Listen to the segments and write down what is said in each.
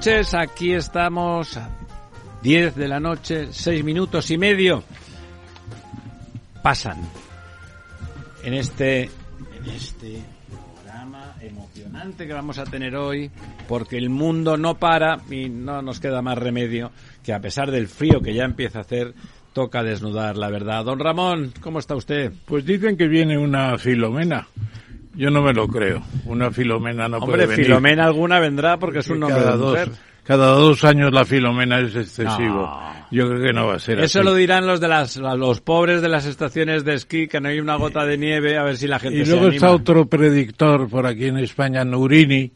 Noches, aquí estamos a 10 de la noche, 6 minutos y medio. Pasan en este, en este programa emocionante que vamos a tener hoy, porque el mundo no para y no nos queda más remedio que a pesar del frío que ya empieza a hacer, toca desnudar la verdad. Don Ramón, ¿cómo está usted? Pues dicen que viene una filomena. Yo no me lo creo. Una filomena no Hombre, puede venir. Filomena alguna vendrá porque es un nombre cada de dos, mujer. cada dos años la filomena es excesivo. No. Yo creo que no va a ser Eso así. lo dirán los de las los pobres de las estaciones de esquí que no hay una gota de nieve a ver si la gente Y se luego anima. está otro predictor por aquí en España, Nurini.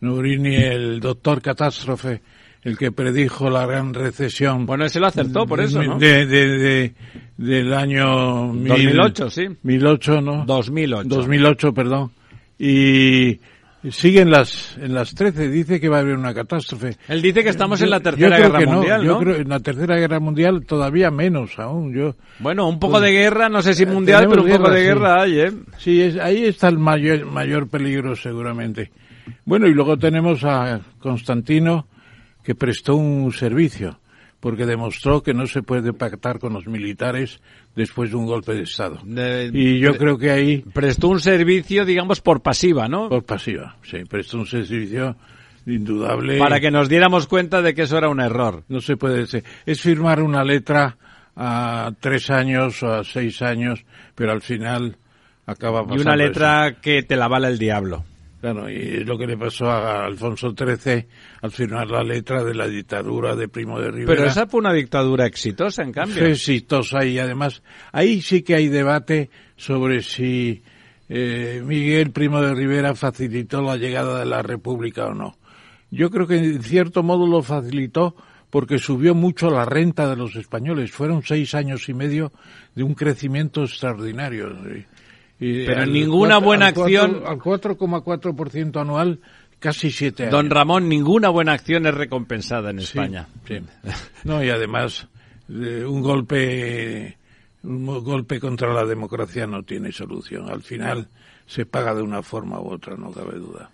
Nurini, el doctor catástrofe, el que predijo la gran recesión. Bueno, ese lo acertó por eso, ¿no? De, de, de- del año... mil- 2008, sí. 1008, ¿no? 2008. 2008, perdón. Y sigue en las, en las 13, dice que va a haber una catástrofe. Él dice que estamos en la tercera guerra que no, mundial, Yo creo en la tercera guerra mundial todavía menos aún. Yo, Bueno, un poco de guerra, no sé si mundial, Eh, tenemos pero un poco guerra, de sí. guerra hay, ¿eh? sí, es, ahí está el mayor, mayor peligro seguramente. Bueno, y luego tenemos a Constantino que prestó un servicio porque demostró que no se puede pactar con los militares después de un golpe de Estado. De- y yo de- creo que ahí Prestó un servicio, digamos, por pasiva, ¿no? Por pasiva, sí, prestó un servicio indudable. Para que nos diéramos cuenta de que eso era un error. No se puede decir. Es firmar una letra a tres años o a seis años, pero al final acaba Y pasando una eso. letra que te la bala el diablo. Claro, y es lo que le pasó a Alfonso XIII al firmar la letra de la dictadura de Primo de Rivera. Pero esa fue una dictadura exitosa, en cambio. Fue exitosa y además ahí sí que hay debate sobre si eh, Miguel Primo de Rivera facilitó la llegada de la República o no. Yo creo que en cierto modo lo facilitó porque subió mucho la renta de los españoles. Fueron seis años y medio de un crecimiento extraordinario. Y Pero ninguna buena al cuatro- acción- Al 4,4% anual, casi siete años. Don Ramón, ninguna buena acción es recompensada en Sí, España. sí. No, y además, eh, un golpe, un golpe contra la democracia no tiene solución. Al final se paga de una forma u otra, no cabe duda.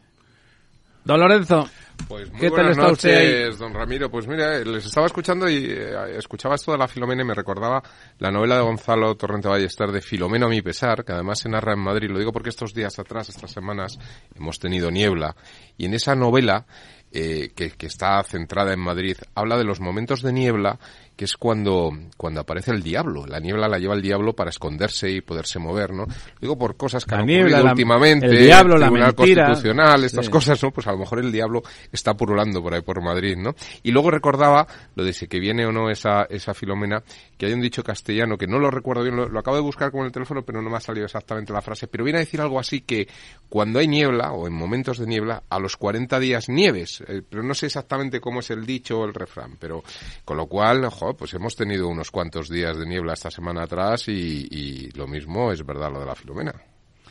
Don Lorenzo, Pues muy ¿qué tal buenas usted noches, don Ramiro. Pues mira, les estaba escuchando y eh, escuchaba esto de la Filomena y me recordaba la novela de Gonzalo Torrente Ballester de Filomeno a mi pesar, que además se narra en Madrid. Lo digo porque estos días atrás, estas semanas, hemos tenido niebla. Y en esa novela, eh, que, que está centrada en Madrid, habla de los momentos de niebla que es cuando, cuando aparece el diablo. La niebla la lleva el diablo para esconderse y poderse mover, ¿no? Digo por cosas que La han niebla, ocurrido la- últimamente, el diablo, la Tribunal mentira. Constitucional, estas Sí. cosas, ¿no? Pues a lo mejor el diablo está purulando por ahí por Madrid, ¿no? Y luego recordaba lo de si que viene o no esa, esa Filomena, que hay un dicho castellano que no lo recuerdo bien, lo, lo acabo de buscar con el teléfono, pero no me ha salido exactamente la frase, pero viene a decir algo así que cuando hay niebla o en momentos de niebla, a los 40 días nieves, eh, pero no sé exactamente cómo es el dicho o el refrán, pero con lo cual, ojo, pues hemos tenido unos cuantos días de niebla esta semana atrás y, y lo mismo es verdad lo de la Filomena.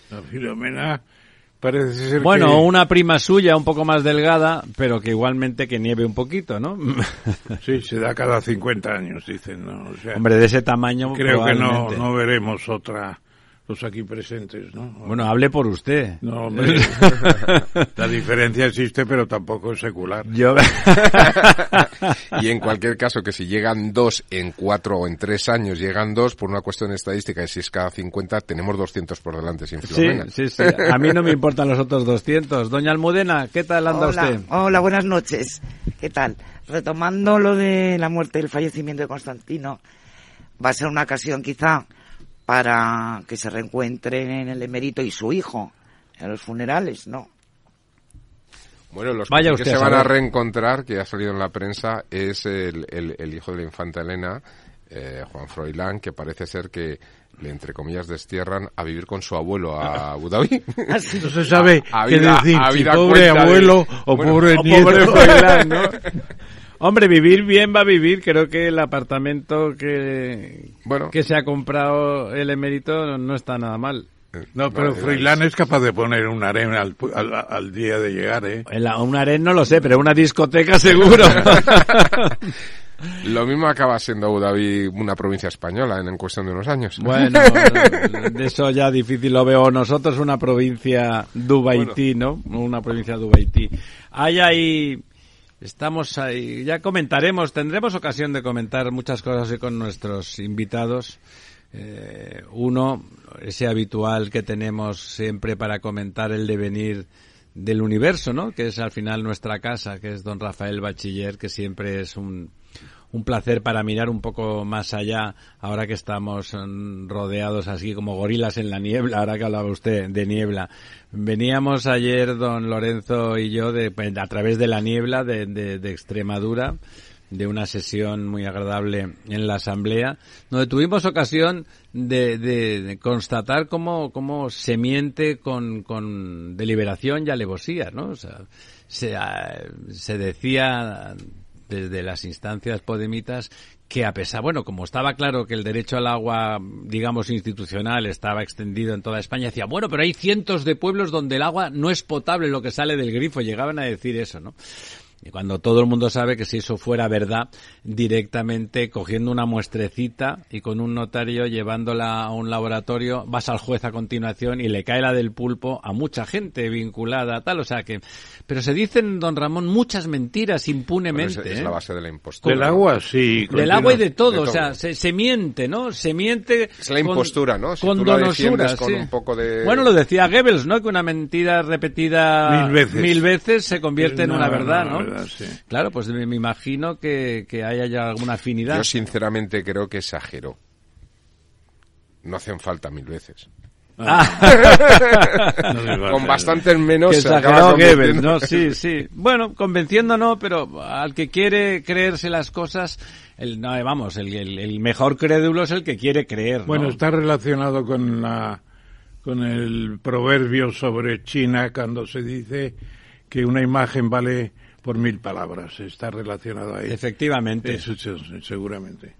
La Filomena parece ser Bueno, que... una prima suya un poco más delgada, pero que igualmente que nieve un poquito, ¿no? Sí, se da cada 50 años, dicen, ¿no? O sea, Hombre, de ese tamaño creo que no, no veremos otra, los aquí presentes, ¿no? Bueno, hable por usted. No, hombre, la diferencia existe, pero tampoco es secular. Yo... y en cualquier caso, que si llegan dos en cuatro o en tres años, llegan dos por una cuestión estadística, y si es cada 50, tenemos 200 por delante sin Sí, Filomena. sí, sí. A mí no me importan los otros 200. Doña Almudena, ¿qué tal anda Hola, usted? hola, buenas noches. ¿Qué tal? Retomando lo de la muerte y el fallecimiento de Constantino, va a ser una ocasión quizá para que se reencuentren el emérito y su hijo en los funerales, ¿no? Bueno, los Vaya que, se van a reencontrar, que ha salido en la prensa, es el, el- el hijo de la infanta Elena, eh, Juan Froilán, que parece ser que le, entre comillas, destierran a vivir con su abuelo a Abu Dhabi. No se sabe A- a qué vida- decir, a si vida pobre de- abuelo o Bueno, pobre O nieto. pobre Froilán, ¿no? Hombre, vivir bien va a vivir. Creo que el apartamento que, Bueno. que se ha comprado el emérito no, no está nada mal. No, pero Vale, Froilán es capaz de poner un arena al, pu- al, al día de llegar, ¿eh? En la- un aren no lo sé, pero una discoteca seguro. Lo mismo acaba siendo Abu Dhabi una provincia española en, en cuestión de unos años. bueno, de eso ya difícil lo veo. Nosotros una provincia Dubaití, ¿no? Una provincia Dubaití. Hay ahí... Estamos ahí, ya comentaremos, tendremos ocasión de comentar muchas cosas hoy con nuestros invitados. Eh, uno, ese habitual que tenemos siempre para comentar el devenir del universo, ¿no? Que es al final nuestra casa, que es don Rafael Bachiller, que siempre es un, un placer para mirar un poco más allá, ahora que estamos mm, rodeados así como gorilas en la niebla, ahora que hablaba usted de niebla. Veníamos ayer, don Lorenzo y yo, de, pues, a través de la niebla de, de, de Extremadura, de una sesión muy agradable en la Asamblea, donde tuvimos ocasión de, de- constatar cómo, cómo se miente con, con deliberación y alevosía, ¿no? O sea, se, ah, se decía desde las instancias podemitas que a pesar, bueno, como estaba claro que el derecho al agua, digamos, institucional estaba extendido en toda España, decía, bueno, pero hay cientos de pueblos donde el agua no es potable lo que sale del grifo, llegaban a decir eso, ¿no? Y cuando todo el mundo sabe que si eso fuera verdad, directamente cogiendo una muestrecita y con un notario llevándola a un laboratorio, vas al juez a continuación y le cae la del pulpo a mucha gente vinculada a tal. O sea que, pero se dicen, don Ramón, muchas mentiras impunemente. es, es ¿eh? la base de la impostura. Del agua, sí. Del agua y de todo, De o sea, se, se miente, ¿no? Se miente. Es la impostura, ¿no? Si con tú la donosura, defiendes con sí. un poco de- Bueno, lo decía Goebbels, ¿no? Que una mentira repetida Mil veces. mil veces se convierte en una una- verdad, ¿no? Verdad, sí. Claro, pues me, me imagino que, que haya ya alguna afinidad. Yo sinceramente creo que exageró. No hacen falta mil veces. No me va a Con bastantes menos que se acaba exageró Goebbels, convirtiendo- ¿no? Sí, sí. Bueno, convenciendo no, pero al que quiere creerse las cosas, el, no, eh, vamos, el, el- el mejor crédulo es el que quiere creer, ¿no? Bueno, está relacionado con la con el proverbio sobre China cuando se dice que una imagen vale por mil palabras. Está relacionado ahí. Efectivamente. Eso, eso, seguramente.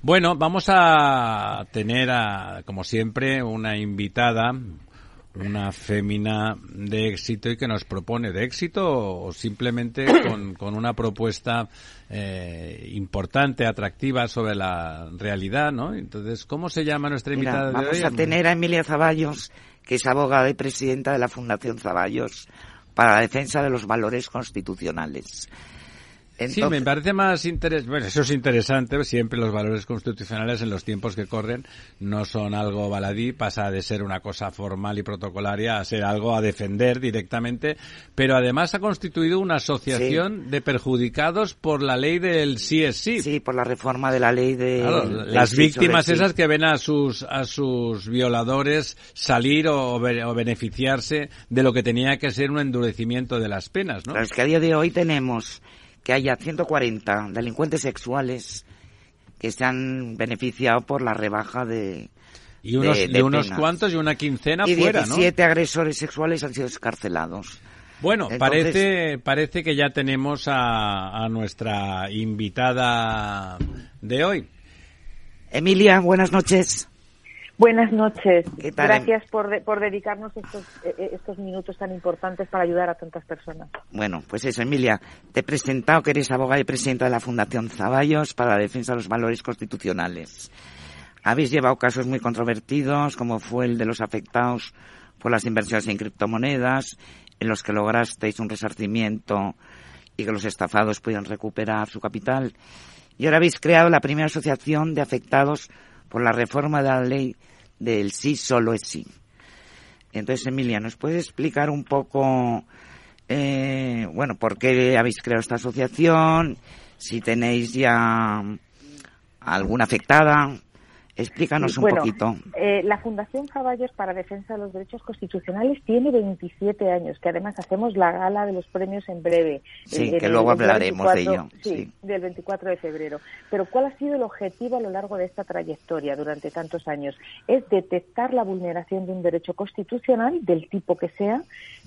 Bueno, vamos a tener, a, como siempre, una invitada, una fémina de éxito y que nos propone de éxito o simplemente con, con una propuesta eh, importante, atractiva sobre la realidad, ¿no? Entonces, ¿cómo se llama nuestra Mira, invitada de vamos hoy? a tener a Emilia Zaballos, que es abogada y presidenta de la Fundación Zaballos para la defensa de los valores constitucionales. Sí, me parece más interesante. Bueno, eso es interesante. Siempre los valores constitucionales en los tiempos que corren no son algo baladí, pasa de ser una cosa formal y protocolaria a ser algo a defender directamente. Pero además ha constituido una asociación de perjudicados por la ley del sí es sí. Sí, por la reforma de la ley de... Claro, las víctimas sí. esas que ven a sus a sus violadores salir o, o beneficiarse de lo que tenía que ser un endurecimiento de las penas, ¿no? Claro, es que a día de hoy tenemos que haya 140 delincuentes sexuales que se han beneficiado por la rebaja de... Y unos, de- y unos cuantos y una quincena y fuera, ¿no? 17 agresores sexuales han sido escarcelados. Bueno, Entonces- parece, parece que ya tenemos a, a nuestra invitada de hoy. Emilia, buenas noches. Buenas noches. ¿Qué tal, Gracias por, de- por dedicarnos estos, eh, eh, estos minutos tan importantes para ayudar a tantas personas. Bueno, pues eso, Emilia, te he presentado que eres abogada y presidenta de la Fundación Zaballos para la defensa de los valores constitucionales. Habéis llevado casos muy controvertidos, como fue el de los afectados por las inversiones en criptomonedas, en los que lograsteis un resarcimiento y que los estafados pudieran recuperar su capital. Y ahora habéis creado la primera asociación de afectados por la reforma de la ley del sí solo es sí. Entonces, Emilia, ¿nos puedes explicar un poco, eh, bueno, por qué habéis creado esta asociación? Si tenéis ya alguna afectada, Explícanos un bueno, poquito. Eh, la Fundación Caballos para Defensa de los Derechos Constitucionales tiene 27 años, que además hacemos la gala de los premios en breve. Sí, que luego hablaremos de 24, ello, Sí, sí. del 24 de febrero. Pero ¿cuál ha sido el objetivo a lo largo de esta trayectoria durante tantos años? Es detectar la vulneración de un derecho constitucional, del tipo que sea,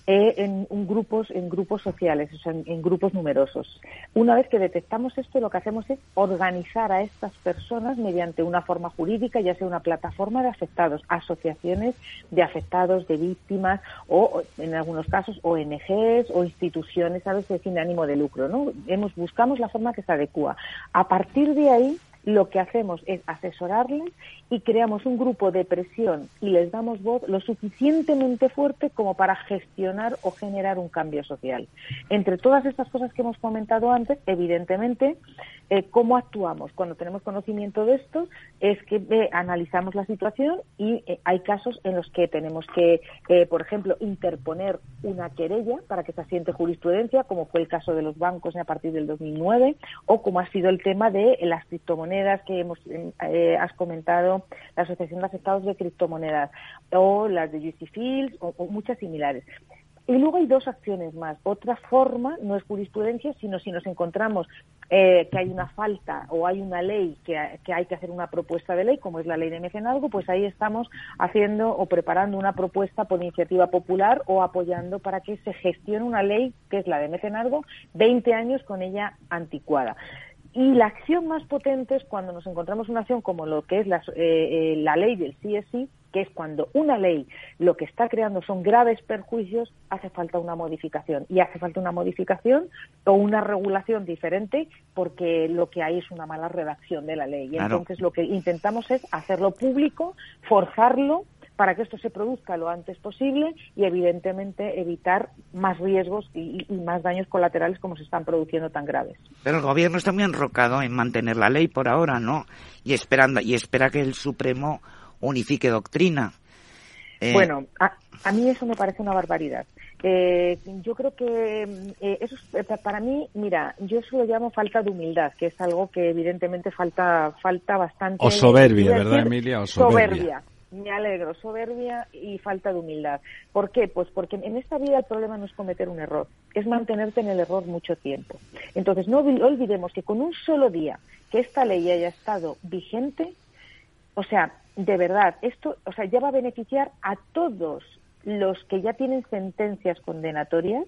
eh, en un grupos en grupos sociales, o sea, en, en grupos numerosos. Una vez que detectamos esto, lo que hacemos es organizar a estas personas mediante una forma jurídica, ya sea una plataforma de afectados, asociaciones de afectados, de víctimas, o en algunos casos ONGs o instituciones, ¿sabes?, de sin ánimo de lucro, ¿no? Hemos, buscamos la forma que se adecua. A partir de ahí, lo que hacemos es asesorarles y creamos un grupo de presión y les damos voz lo suficientemente fuerte como para gestionar o generar un cambio social. Entre todas estas cosas que hemos comentado antes, evidentemente, eh, cómo actuamos cuando tenemos conocimiento de esto es que eh, analizamos la situación y eh, hay casos en los que tenemos que, por ejemplo, interponer una querella para que se asiente jurisprudencia, como fue el caso de los bancos a partir del 2009, o como ha sido el tema de las criptomonedas que hemos eh, has comentado, la Asociación de Afectados de Criptomonedas, o las de Juicy Fields, o, o muchas similares. Y luego hay dos acciones más. Otra forma no es jurisprudencia, sino si nos encontramos eh, que hay una falta o hay una ley que, que, hay que hacer una propuesta de ley, como es la ley de mecenazgo, pues ahí estamos haciendo o preparando una propuesta por iniciativa popular o apoyando para que se gestione una ley que es la de mecenazgo, 20 años con ella anticuada. Y la acción más potente es cuando nos encontramos una acción como lo que es la, eh, eh, la ley del CSI, que es cuando una ley lo que está creando son graves perjuicios, hace falta una modificación. Y hace falta una modificación o una regulación diferente porque lo que hay es una mala redacción de la ley. Y Claro. entonces lo que intentamos es hacerlo público, forzarlo para que esto se produzca lo antes posible y evidentemente evitar más riesgos y, y más daños colaterales como se están produciendo tan graves. Pero el gobierno está muy enrocado en mantener la ley por ahora, ¿no? Y esperando y espera que el Supremo unifique doctrina. Eh, Bueno, a, a, mí eso me parece una barbaridad. Eh, yo creo que eh, eso es, para mí, mira, yo eso lo llamo falta de humildad, que es algo que evidentemente falta falta bastante. O soberbia, ¿verdad, Emilia? O soberbia. soberbia. Me alegro, soberbia y falta de humildad. ¿Por qué? Pues porque en esta vida el problema no es cometer un error, es mantenerte en el error mucho tiempo. Entonces, no olvidemos que con un solo día que esta ley haya estado vigente, o sea, de verdad, esto, o sea, ya va a beneficiar a todos los que ya tienen sentencias condenatorias,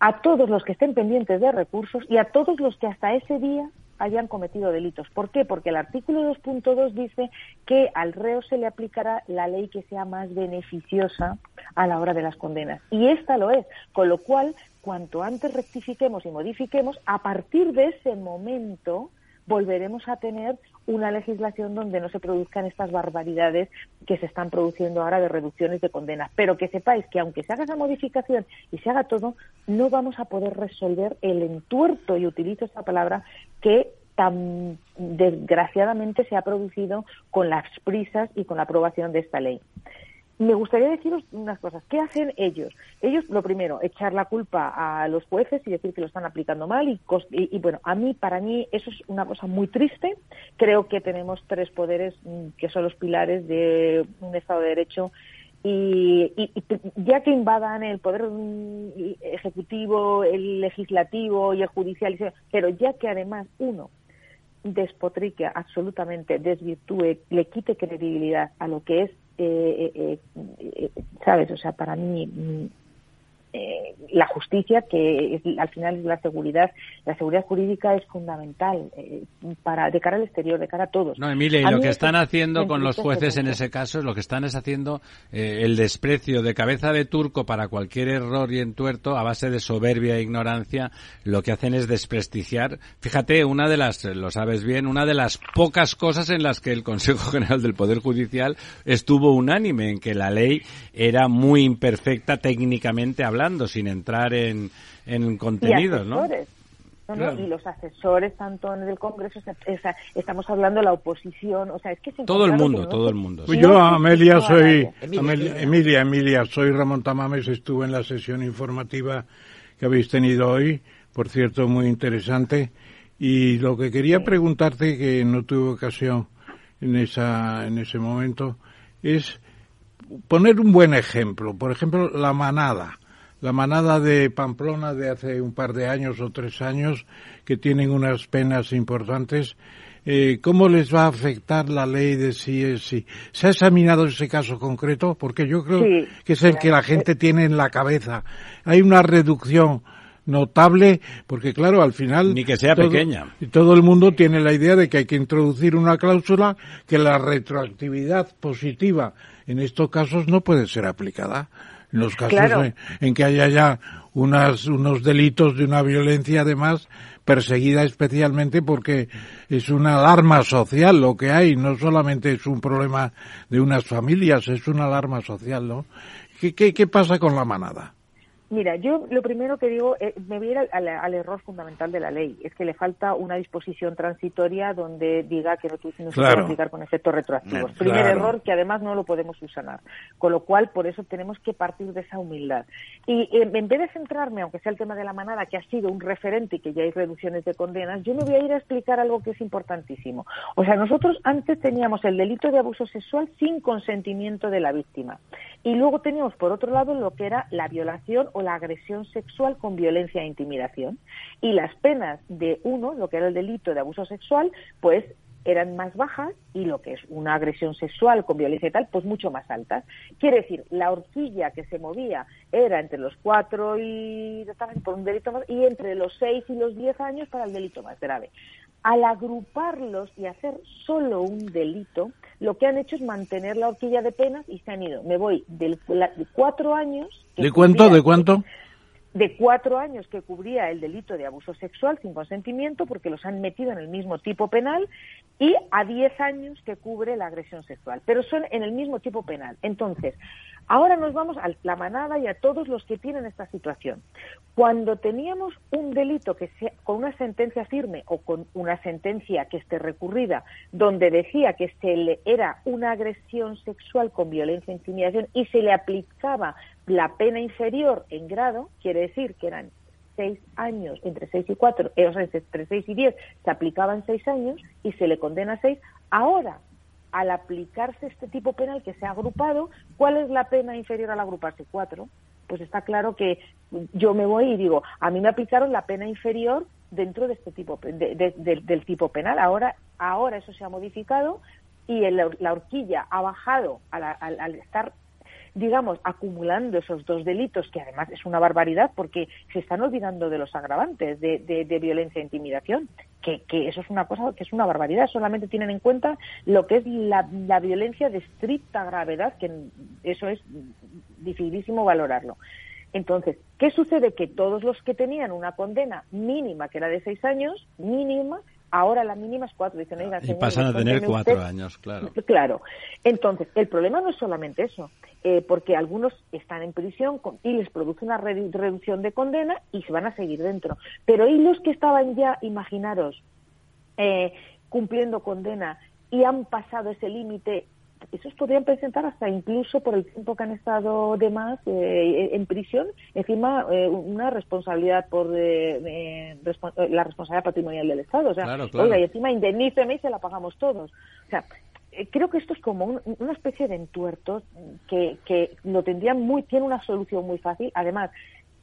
a todos los que estén pendientes de recursos y a todos los que hasta ese día hayan cometido delitos. ¿Por qué? Porque el artículo 2.2 dice que al reo se le aplicará la ley que sea más beneficiosa a la hora de las condenas. Y esta lo es. Con lo cual, cuanto antes rectifiquemos y modifiquemos, a partir de ese momento volveremos a tener una legislación donde no se produzcan estas barbaridades que se están produciendo ahora de reducciones de condenas. Pero que sepáis que aunque se haga esa modificación y se haga todo, no vamos a poder resolver el entuerto, y utilizo esta palabra, que tan desgraciadamente se ha producido con las prisas y con la aprobación de esta ley. Me gustaría deciros unas cosas. ¿Qué hacen ellos? Ellos, lo primero, echar la culpa a los jueces y decir que lo están aplicando mal. Y, y, y, bueno, a mí, para mí, eso es una cosa muy triste. Creo que tenemos tres poderes que son los pilares de un Estado de Derecho. Y, y, ya que invadan el poder ejecutivo, el legislativo y el judicial, pero ya que además uno despotrique absolutamente, desvirtúe, le quite credibilidad a lo que es eh, eh, eh, ¿sabes? O sea, para mí la justicia, que es, al final es la seguridad, la seguridad jurídica es fundamental para de cara al exterior, de cara a todos. No, Emilia, y lo que están haciendo con los jueces en ese caso es lo que están es haciendo el desprecio de cabeza de turco para cualquier error y entuerto a base de soberbia e ignorancia. Lo que hacen es desprestigiar. Fíjate, una de las, lo sabes bien, una de las pocas cosas en las que el Consejo General del Poder Judicial estuvo unánime en que la ley era muy imperfecta técnicamente hablando hablando sin entrar en, en contenidos, ¿no? No, no, claro. y los asesores tanto en el Congreso o sea, estamos hablando de la oposición o sea es que todo el mundo todo el mundo pues yo Amelia soy Emilia, Emilia Emilia soy Ramón Tamames estuve en la sesión informativa que habéis tenido hoy por cierto muy interesante y lo que quería sí. preguntarte que no tuve ocasión en, esa, en ese momento es poner un buen ejemplo. Por ejemplo, la manada. La manada de Pamplona de hace un par de años o tres años, que tienen unas penas importantes, eh, ¿cómo les va a afectar la ley de si es si? ¿Se ha examinado ese caso concreto? Porque yo creo que es el que la gente tiene en la cabeza. Hay una reducción notable, porque claro, al final... Ni que sea todo, pequeña. Todo el mundo tiene la idea de que hay que introducir una cláusula que la retroactividad positiva en estos casos no puede ser aplicada. En los casos Claro. en, en que haya ya unas, unos delitos de una violencia además perseguida especialmente porque es una alarma social lo que hay, no solamente es un problema de unas familias, es una alarma social, ¿no? ¿Qué, qué, qué pasa con la manada? Mira, yo lo primero que digo, eh, me voy a ir al, al- al error fundamental de la ley, es que le falta una disposición transitoria donde diga que no, no se Claro. puede aplicar con efectos retroactivos. Mm, Primer error que además no lo podemos subsanar, con lo cual por eso tenemos que partir de esa humildad. Y eh, en vez de centrarme, aunque sea el tema de la manada, que ha sido un referente y que ya hay reducciones de condenas, yo me voy a ir a explicar algo que es importantísimo. O sea, nosotros antes teníamos el delito de abuso sexual sin consentimiento de la víctima. Y luego teníamos, por otro lado, lo que era la violación o la agresión sexual con violencia e intimidación. Y las penas de uno, lo que era el delito de abuso sexual, pues eran más bajas y lo que es una agresión sexual con violencia y tal, pues mucho más altas. Quiere decir, la horquilla que se movía era entre los cuatro y por un delito más, y entre los seis y los diez años para el delito más grave. Al agruparlos y hacer solo un delito, lo que han hecho es mantener la horquilla de penas y se han ido. Me voy de cuatro años. ¿De cuánto? ¿De cuánto? de cuatro años que cubría el delito de abuso sexual sin consentimiento, porque los han metido en el mismo tipo penal, y a diez años que cubre la agresión sexual. Pero son en el mismo tipo penal. Entonces, ahora nos vamos a la manada y a todos los que tienen esta situación. Cuando teníamos un delito que sea con una sentencia firme o con una sentencia que esté recurrida, donde decía que se le era una agresión sexual con violencia e intimidación y se le aplicaba la pena inferior en grado, quiere decir que eran seis años, entre seis y cuatro, eh, o sea, entre seis y diez se aplicaban seis años y se le condena seis. Ahora, al aplicarse este tipo penal que se ha agrupado, ¿cuál es la pena inferior al agruparse? Cuatro. Pues está claro que yo me voy y digo, a mí me aplicaron la pena inferior dentro de este tipo de- de- de- del tipo penal. Ahora, ahora eso se ha modificado y el- la horquilla ha bajado al estar digamos, acumulando esos dos delitos, que además es una barbaridad porque se están olvidando de los agravantes de, de- violencia e intimidación, que, que eso es una cosa que es una barbaridad, solamente tienen en cuenta lo que es la, la violencia de estricta gravedad, que eso es dificilísimo valorarlo. Entonces, ¿qué sucede? Que todos los que tenían una condena mínima, que era de seis años, mínima, ahora la mínima es cuatro. Dicen, Y señor, pasan a tener cuatro usted años, claro. Claro. Entonces, el problema no es solamente eso, eh, porque algunos están en prisión con- y les produce una redu- reducción de condena y se van a seguir dentro. Pero ¿y los que estaban ya, imaginaros, eh, cumpliendo condena y han pasado ese límite? Esos podrían presentar hasta incluso por el tiempo que han estado de más eh, en prisión, encima eh, una responsabilidad por eh, eh, eh, la responsabilidad patrimonial del Estado. O sea, Claro, claro. oiga, y encima indemníceme y se la pagamos todos. O sea, creo que esto es como un- una especie de entuerto que, que lo tendrían muy, tiene una solución muy fácil. Además,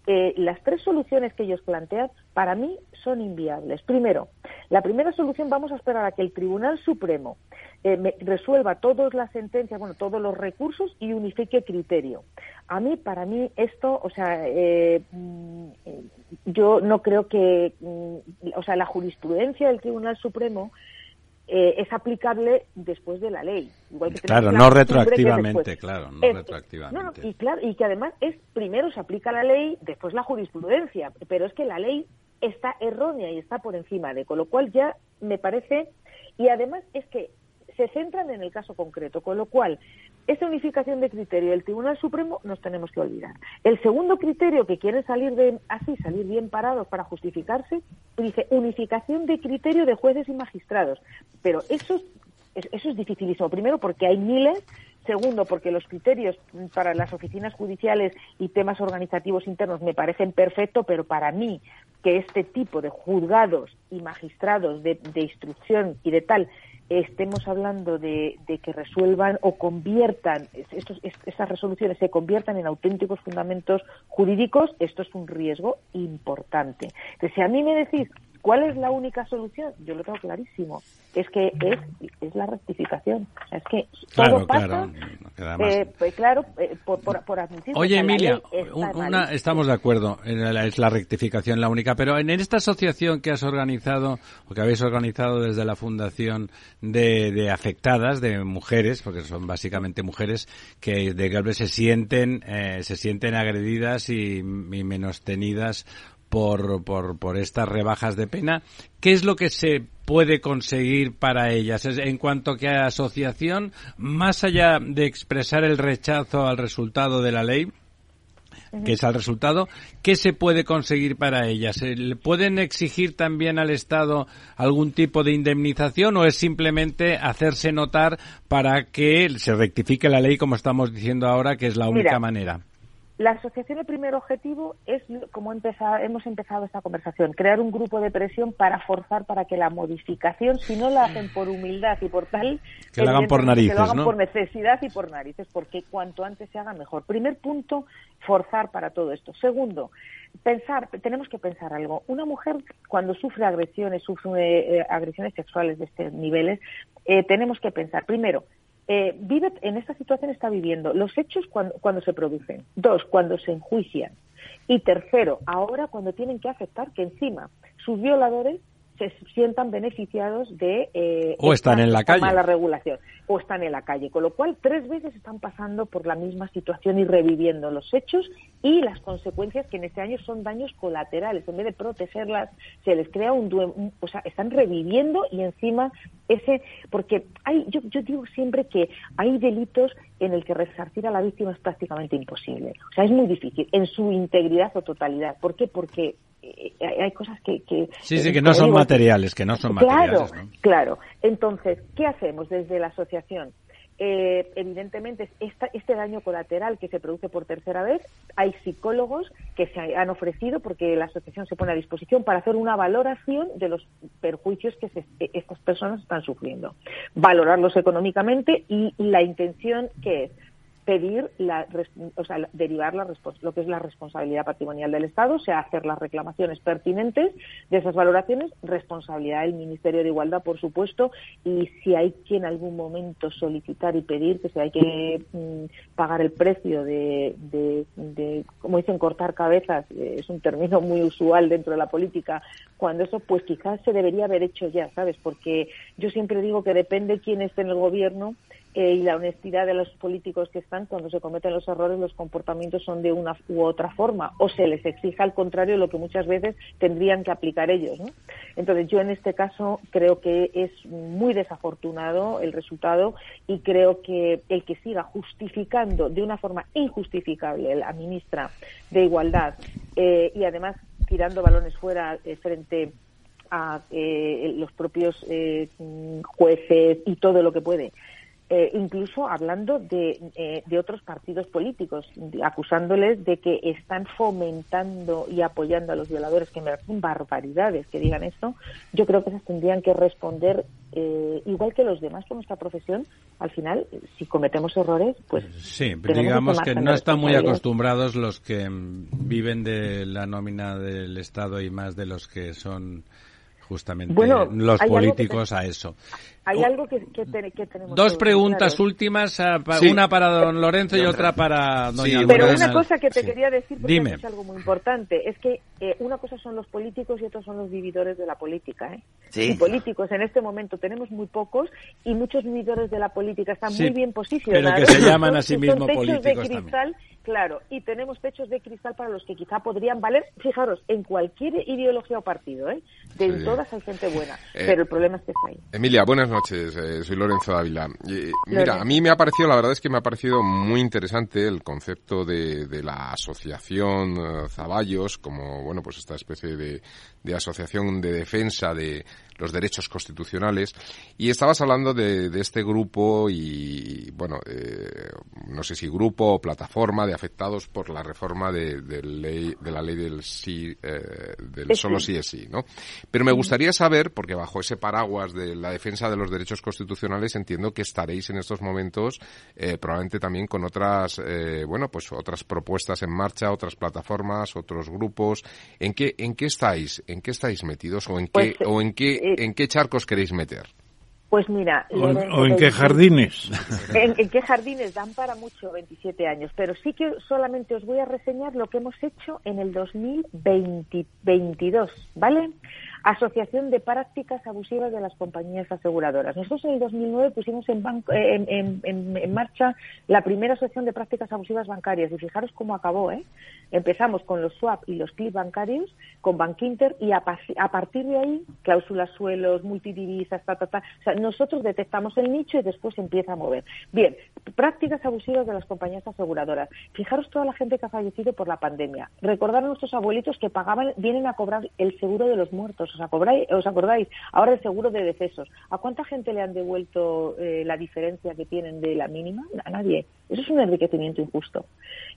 eh, las tres soluciones que ellos plantean para mí son inviables. Primero, la primera solución vamos a esperar a que el Tribunal Supremo eh, me- resuelva todas las sentencias, bueno, todos los recursos y unifique criterio. A mí, para mí, esto, o sea, eh, mm, eh, yo no creo que, mm, o sea, la jurisprudencia del Tribunal Supremo eh, es aplicable después de la ley. Igual que Claro, no retroactivamente, claro, no Es- retroactivamente. no, no, y claro, y que además es primero se aplica la ley, después la jurisprudencia, pero es que la ley está errónea y está por encima de, con lo cual ya me parece y además es que se centran en el caso concreto, con lo cual esa unificación de criterio del Tribunal Supremo nos tenemos que olvidar. El segundo criterio que quieren salir de así, salir bien parados para justificarse, dice unificación de criterio de jueces y magistrados. Pero eso es, eso es dificilísimo. Primero porque hay miles, segundo porque los criterios para las oficinas judiciales y temas organizativos internos me parecen perfectos, pero para mí que este tipo de juzgados y magistrados de, de instrucción y de tal estemos hablando de, que resuelvan o conviertan estos, esas resoluciones se conviertan en auténticos fundamentos jurídicos, esto es un riesgo importante. Entonces, si a mí me decís ¿Cuál es la única solución? Yo lo tengo clarísimo. Es que es, es la rectificación. es que todo pasa, claro, eh, pues claro eh, por, por, admitir Oye, Emilia, una, estamos de acuerdo, es la rectificación la única, pero en esta asociación que has organizado, o que habéis organizado desde la Fundación de, de afectadas, de mujeres, porque son básicamente mujeres, que de que se sienten, eh, se sienten agredidas y, y menos tenidas por, por, por estas rebajas de pena. ¿Qué es lo que se puede conseguir para ellas? En cuanto que a asociación, más allá de expresar el rechazo al resultado de la ley, que es al resultado, ¿qué se puede conseguir para ellas? ¿Pueden exigir también al Estado algún tipo de indemnización o es simplemente hacerse notar para que se rectifique la ley, como estamos diciendo ahora, que es la única manera? La asociación, el primer objetivo es, como hemos empezado esta conversación, crear un grupo de presión para forzar para que la modificación, si no la hacen por humildad y por tal, que lo hagan por narices, que lo hagan por necesidad y por narices, porque cuanto antes se haga mejor. Primer punto, forzar para todo esto. Segundo, pensar, tenemos que pensar algo. Una mujer cuando sufre agresiones, sufre eh, agresiones sexuales de estos niveles, eh, tenemos que pensar, primero, eh, vive en esta situación está viviendo los hechos cuando, cuando se producen, dos, cuando se enjuician. Y tercero, ahora cuando tienen que aceptar que encima sus violadores se sientan beneficiados de eh, o están en la calle. mala regulación o están en la calle. Con lo cual tres veces están pasando por la misma situación y reviviendo los hechos y las consecuencias que en este año son daños colaterales. En vez de protegerlas se les crea un, o sea están reviviendo y encima ese porque hay yo, yo digo siempre que hay delitos en el que resarcir a la víctima es prácticamente imposible. O sea es muy difícil en su integridad o totalidad. ¿por qué? porque eh, hay cosas que, sí sí que no son materiales que no son materiales claro claro. Entonces qué hacemos desde la asociación eh, evidentemente este daño colateral que se produce por tercera vez hay psicólogos que se han ofrecido porque la asociación se pone a disposición para hacer una valoración de los perjuicios que estas personas están sufriendo. Valorarlos económicamente y la intención que es pedir, la, o sea, derivar la, lo que es la responsabilidad patrimonial del Estado, o sea, hacer las reclamaciones pertinentes de esas valoraciones, responsabilidad del Ministerio de Igualdad, por supuesto, y si hay que en algún momento solicitar y pedir que si hay que mm, pagar el precio de, de, como dicen, cortar cabezas, eh, es un término muy usual dentro de la política, cuando eso pues quizás se debería haber hecho ya, ¿sabes? Porque yo siempre digo que depende quién esté en el gobierno, eh, y la honestidad de los políticos que están cuando se cometen los errores, los comportamientos son de una u otra forma o se les exija al contrario lo que muchas veces tendrían que aplicar ellos. Entonces yo en este caso creo que es muy desafortunado el resultado y creo que el que siga justificando de una forma injustificable la ministra de Igualdad eh, y además tirando balones fuera eh, frente a los propios jueces y todo lo que puede eh, incluso hablando de, eh, de, otros partidos políticos, acusándoles de que están fomentando y apoyando a los violadores, que me parecen barbaridades que digan esto, yo creo que esas tendrían que responder eh, igual que los demás por nuestra profesión. Al final, si cometemos errores, pues. Sí, digamos que no están muy acostumbrados los que viven de la nómina del Estado y más de los que son justamente los políticos a eso. Hay algo que, tenemos. Dos preguntas últimas, ah, una para don Lorenzo y otra para doña sí, Pero una cosa que te quería decir, porque es algo muy importante, es que eh, una cosa son los políticos y otra son los vividores de la política. ¿eh? Y políticos en este momento tenemos muy pocos y muchos vividores de la política están muy bien posicionados. Pero que se llaman a sí mismos políticos de cristal, Claro, y tenemos techos de cristal para los que quizá podrían valer, fijaros, en cualquier ideología o partido, ¿eh? De todas hay gente buena, eh, pero el problema es que está ahí. Emilia, buenas noches, eh, soy Lorenzo Dávila. mira, a mí me ha parecido, la verdad es que me ha parecido muy interesante el concepto de, de la asociación uh, Zaballos, como, bueno, pues esta especie de, de asociación de defensa de los derechos constitucionales. Y estabas hablando de, de este grupo y, bueno, eh, no sé si grupo o plataforma de afectados por la reforma de, de ley, de la ley del sí, eh, del solo sí es sí, ¿no? Pero me gustaría saber, porque bajo ese paraguas de la defensa de los derechos constitucionales entiendo que estaréis en estos momentos eh, probablemente también con otras, eh, bueno, pues otras propuestas en marcha, otras plataformas, otros grupos. ¿En qué, en qué estáis? ¿En qué estáis metidos o en qué, Pues, o en qué, en qué charcos queréis meter? Pues mira, ¿O, en qué jardines? en, en qué jardines dan para mucho 27 años, pero sí que solamente os voy a reseñar lo que hemos hecho en el 2022, ¿vale? Asociación de Prácticas Abusivas de las Compañías Aseguradoras. Nosotros en el 2009 pusimos en, banco- eh, en, marcha la primera asociación de prácticas abusivas bancarias y fijaros cómo acabó, ¿eh? Empezamos con los swap y los clip bancarios, con Bankinter y a, partir de ahí, cláusulas suelos, multidivisas, ta, ta, ta. O sea, nosotros detectamos el nicho y después empieza a mover. Bien, prácticas abusivas de las compañías aseguradoras. Fijaros toda la gente que ha fallecido por la pandemia. Recordar a nuestros abuelitos que pagaban, vienen a cobrar el seguro de los muertos. ¿Os acordáis? ¿Os acordáis? Ahora el seguro de decesos. ¿A cuánta gente le han devuelto eh, la diferencia que tienen de la mínima? A nadie. Eso es un enriquecimiento injusto.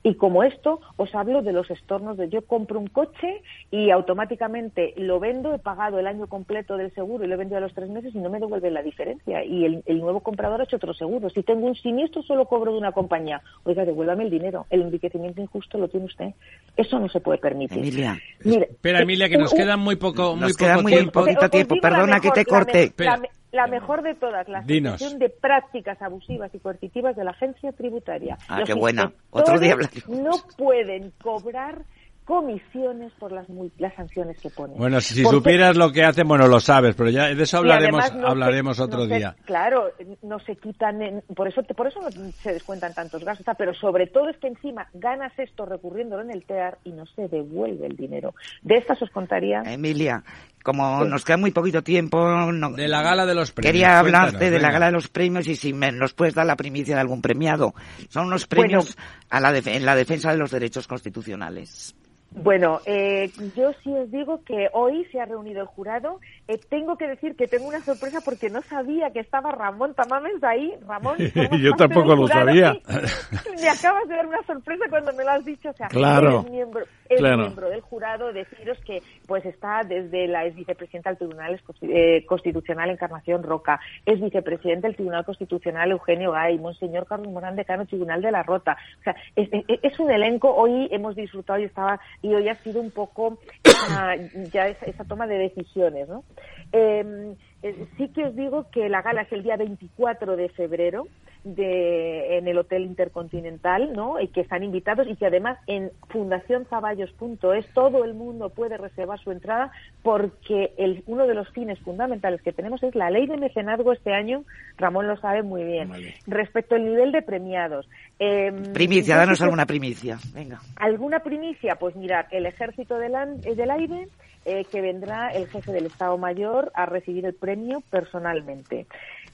Y como esto, os hablo de los estornos de yo compro un coche y automáticamente lo vendo, he pagado el año completo del seguro y lo he vendido a los tres meses y no me devuelve la diferencia. Y el, el nuevo comprador ha hecho otro seguro. Si tengo un siniestro, solo cobro de una compañía. Oiga, devuélvame el dinero. El enriquecimiento injusto lo tiene usted. Eso no se puede permitir. Emilia. Mire, Espera, eh, Emilia, que nos un- queda muy poco, muy queda muy tiempo. poquito tiempo. Perdona que te corte. La, me- la mejor de todas, la Dinos. Asociación de Prácticas Abusivas y Coercitivas de la Agencia Tributaria. Ah, Los qué buena. Otro día hablaremos. No pueden cobrar comisiones por las, mul- las sanciones que ponen. Bueno, si, supieras lo que hacen, bueno, lo sabes, pero ya de eso hablaremos, se- hablaremos no otro se- día. Claro, no se quitan, en- por eso por eso no se descuentan tantos gastos, pero sobre todo es que encima ganas esto recurriéndolo en el TEAR y no se devuelve el dinero. De estas os contaría. Emilia, como Sí. nos queda muy poquito tiempo, no- De la gala de los premios. quería hablarte cuéntanos, de la gala de los premios y si me, nos puedes dar la primicia de algún premiado. Son unos premios a la en la defensa de los derechos constitucionales. Bueno, eh, yo sí os digo que hoy se ha reunido el jurado. Eh, tengo que decir que tengo una sorpresa porque no sabía que estaba Ramón Tamames ahí. Ramón, Yo tampoco lo sabía. me acabas de dar una sorpresa cuando me lo has dicho. O sea, Claro, eres miembro, claro. miembro del jurado. Deciros que pues está desde la ex vicepresidenta del Tribunal eh, Constitucional Encarnación Roca, es vicepresidente del Tribunal Constitucional Eugenio Gay, Monseñor Carlos Morán, decano Tribunal de la Rota. O sea, es, es- es un elenco. Hoy hemos disfrutado y estaba y hoy ha sido un poco esa, ya esa, esa toma de decisiones, ¿no? Eh, eh, sí que os digo que la gala es el día 24 de febrero de, en el Hotel Intercontinental, ¿no? Y que están invitados y que además en fundacionzaballos.es todo el mundo puede reservar su entrada porque el, uno de los fines fundamentales que tenemos es la ley de mecenazgo este año, Ramón lo sabe muy bien, respecto al nivel de premiados. Eh, Primicia, danos que- alguna primicia. Venga. ¿Alguna primicia? Pues mirad, el Ejército del, An- eh, del Aire, eh, que vendrá el jefe del Estado Mayor a recibir el premio personalmente.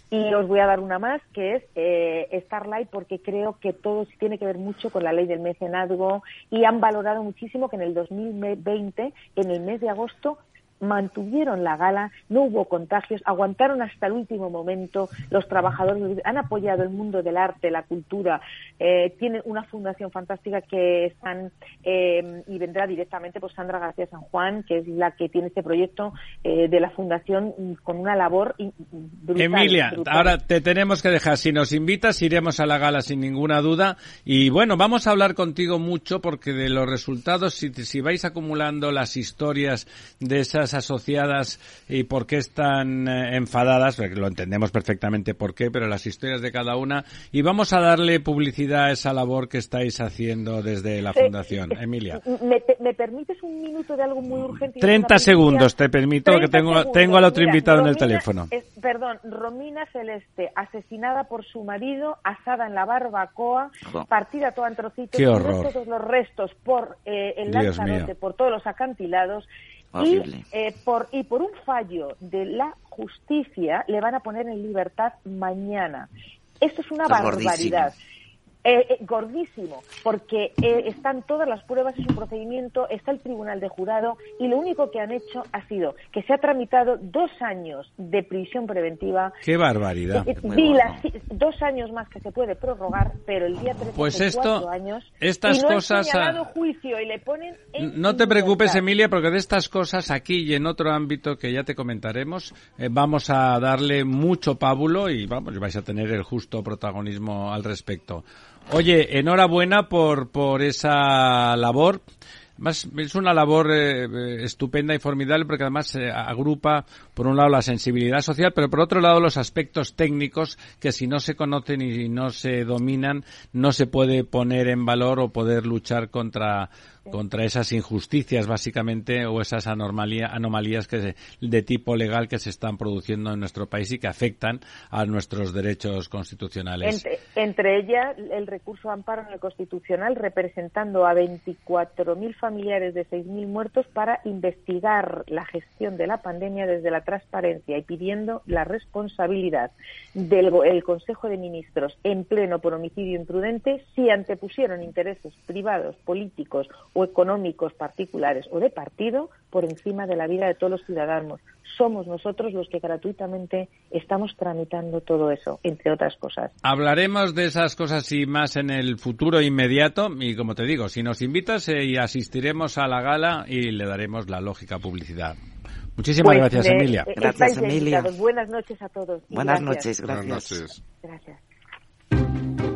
Y os voy a dar una más, que es eh, Starlight, porque creo que todo tiene que ver mucho con la ley del mecenazgo y han valorado muchísimo que en el 2020, en el mes de agosto, mantuvieron la gala, no hubo contagios, aguantaron hasta el último momento, los trabajadores han apoyado el mundo del arte, la cultura, eh, tienen una fundación fantástica que están eh, y vendrá directamente por Sandra García San Juan, que es la que tiene este proyecto eh, de la fundación con una labor brutal. Emilia, brutal. ahora te tenemos que dejar. Si nos invitas, iremos a la gala sin ninguna duda. Y bueno, vamos a hablar contigo mucho porque de los resultados, si, si vais acumulando las historias de esas asociadas y por qué están eh, enfadadas, lo entendemos perfectamente por qué, pero las historias de cada una. Y vamos a darle publicidad a esa labor que estáis haciendo desde la Fundación. eh, Emilia. ¿Me, te- me permites un minuto de algo muy urgente? y 30 una primicia? segundos te permito, que 30 tengo, segundos. tengo al otro Mira, invitado en el teléfono. es- perdón, Romina Celeste, asesinada por su marido, asada en la barbacoa, partida toda en trocitos, Qué y horror. todos los restos por eh, el Dios Lanzarote, mío. por todos los acantilados. Horrible. Y, eh, por, y por un fallo de la justicia le van a poner en libertad mañana. Esto es una gordísimo. Eh, eh, gordísimo, porque eh, están todas las pruebas en su procedimiento, está el tribunal de jurado y lo único que han hecho ha sido que se ha tramitado dos años de prisión preventiva. ¡Qué barbaridad! dos años más que se puede prorrogar, pero el día 13 pues esto, años estas y no cosas juicio y le ponen no te preocupes Emilia porque de estas cosas aquí y en otro ámbito que ya te comentaremos vamos a darle mucho pábulo y vamos vais a tener el justo protagonismo al respecto Oye, enhorabuena por, por esa labor. Más, es una labor eh, estupenda y formidable porque además se agrupa, por un lado, la sensibilidad social, pero por otro lado, los aspectos técnicos que si no se conocen y no se dominan, no se puede poner en valor o poder luchar contra, contra esas injusticias básicamente o esas anomalías que de tipo legal que se están produciendo en nuestro país y que afectan a nuestros derechos constitucionales. Entre, ellas el recurso de amparo en el constitucional representando a 24.000 familiares de 6.000 muertos para investigar la gestión de la pandemia desde la transparencia y pidiendo la responsabilidad del el Consejo de Ministros en pleno por homicidio imprudente si antepusieron intereses privados, políticos o económicos particulares o de partido por encima de la vida de todos los ciudadanos. Somos nosotros los que gratuitamente estamos tramitando todo eso, entre otras cosas. Hablaremos de esas cosas y más en el futuro inmediato y como te digo, si nos invitas eh, y asistiremos a la gala y le daremos la lógica publicidad. Muchísimas pues, gracias, Emilia. Eh, gracias, Emilia. Buenas noches a todos. Buenas noches, gracias. Buenas noches. Gracias.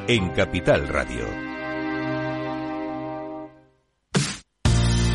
en Capital Radio.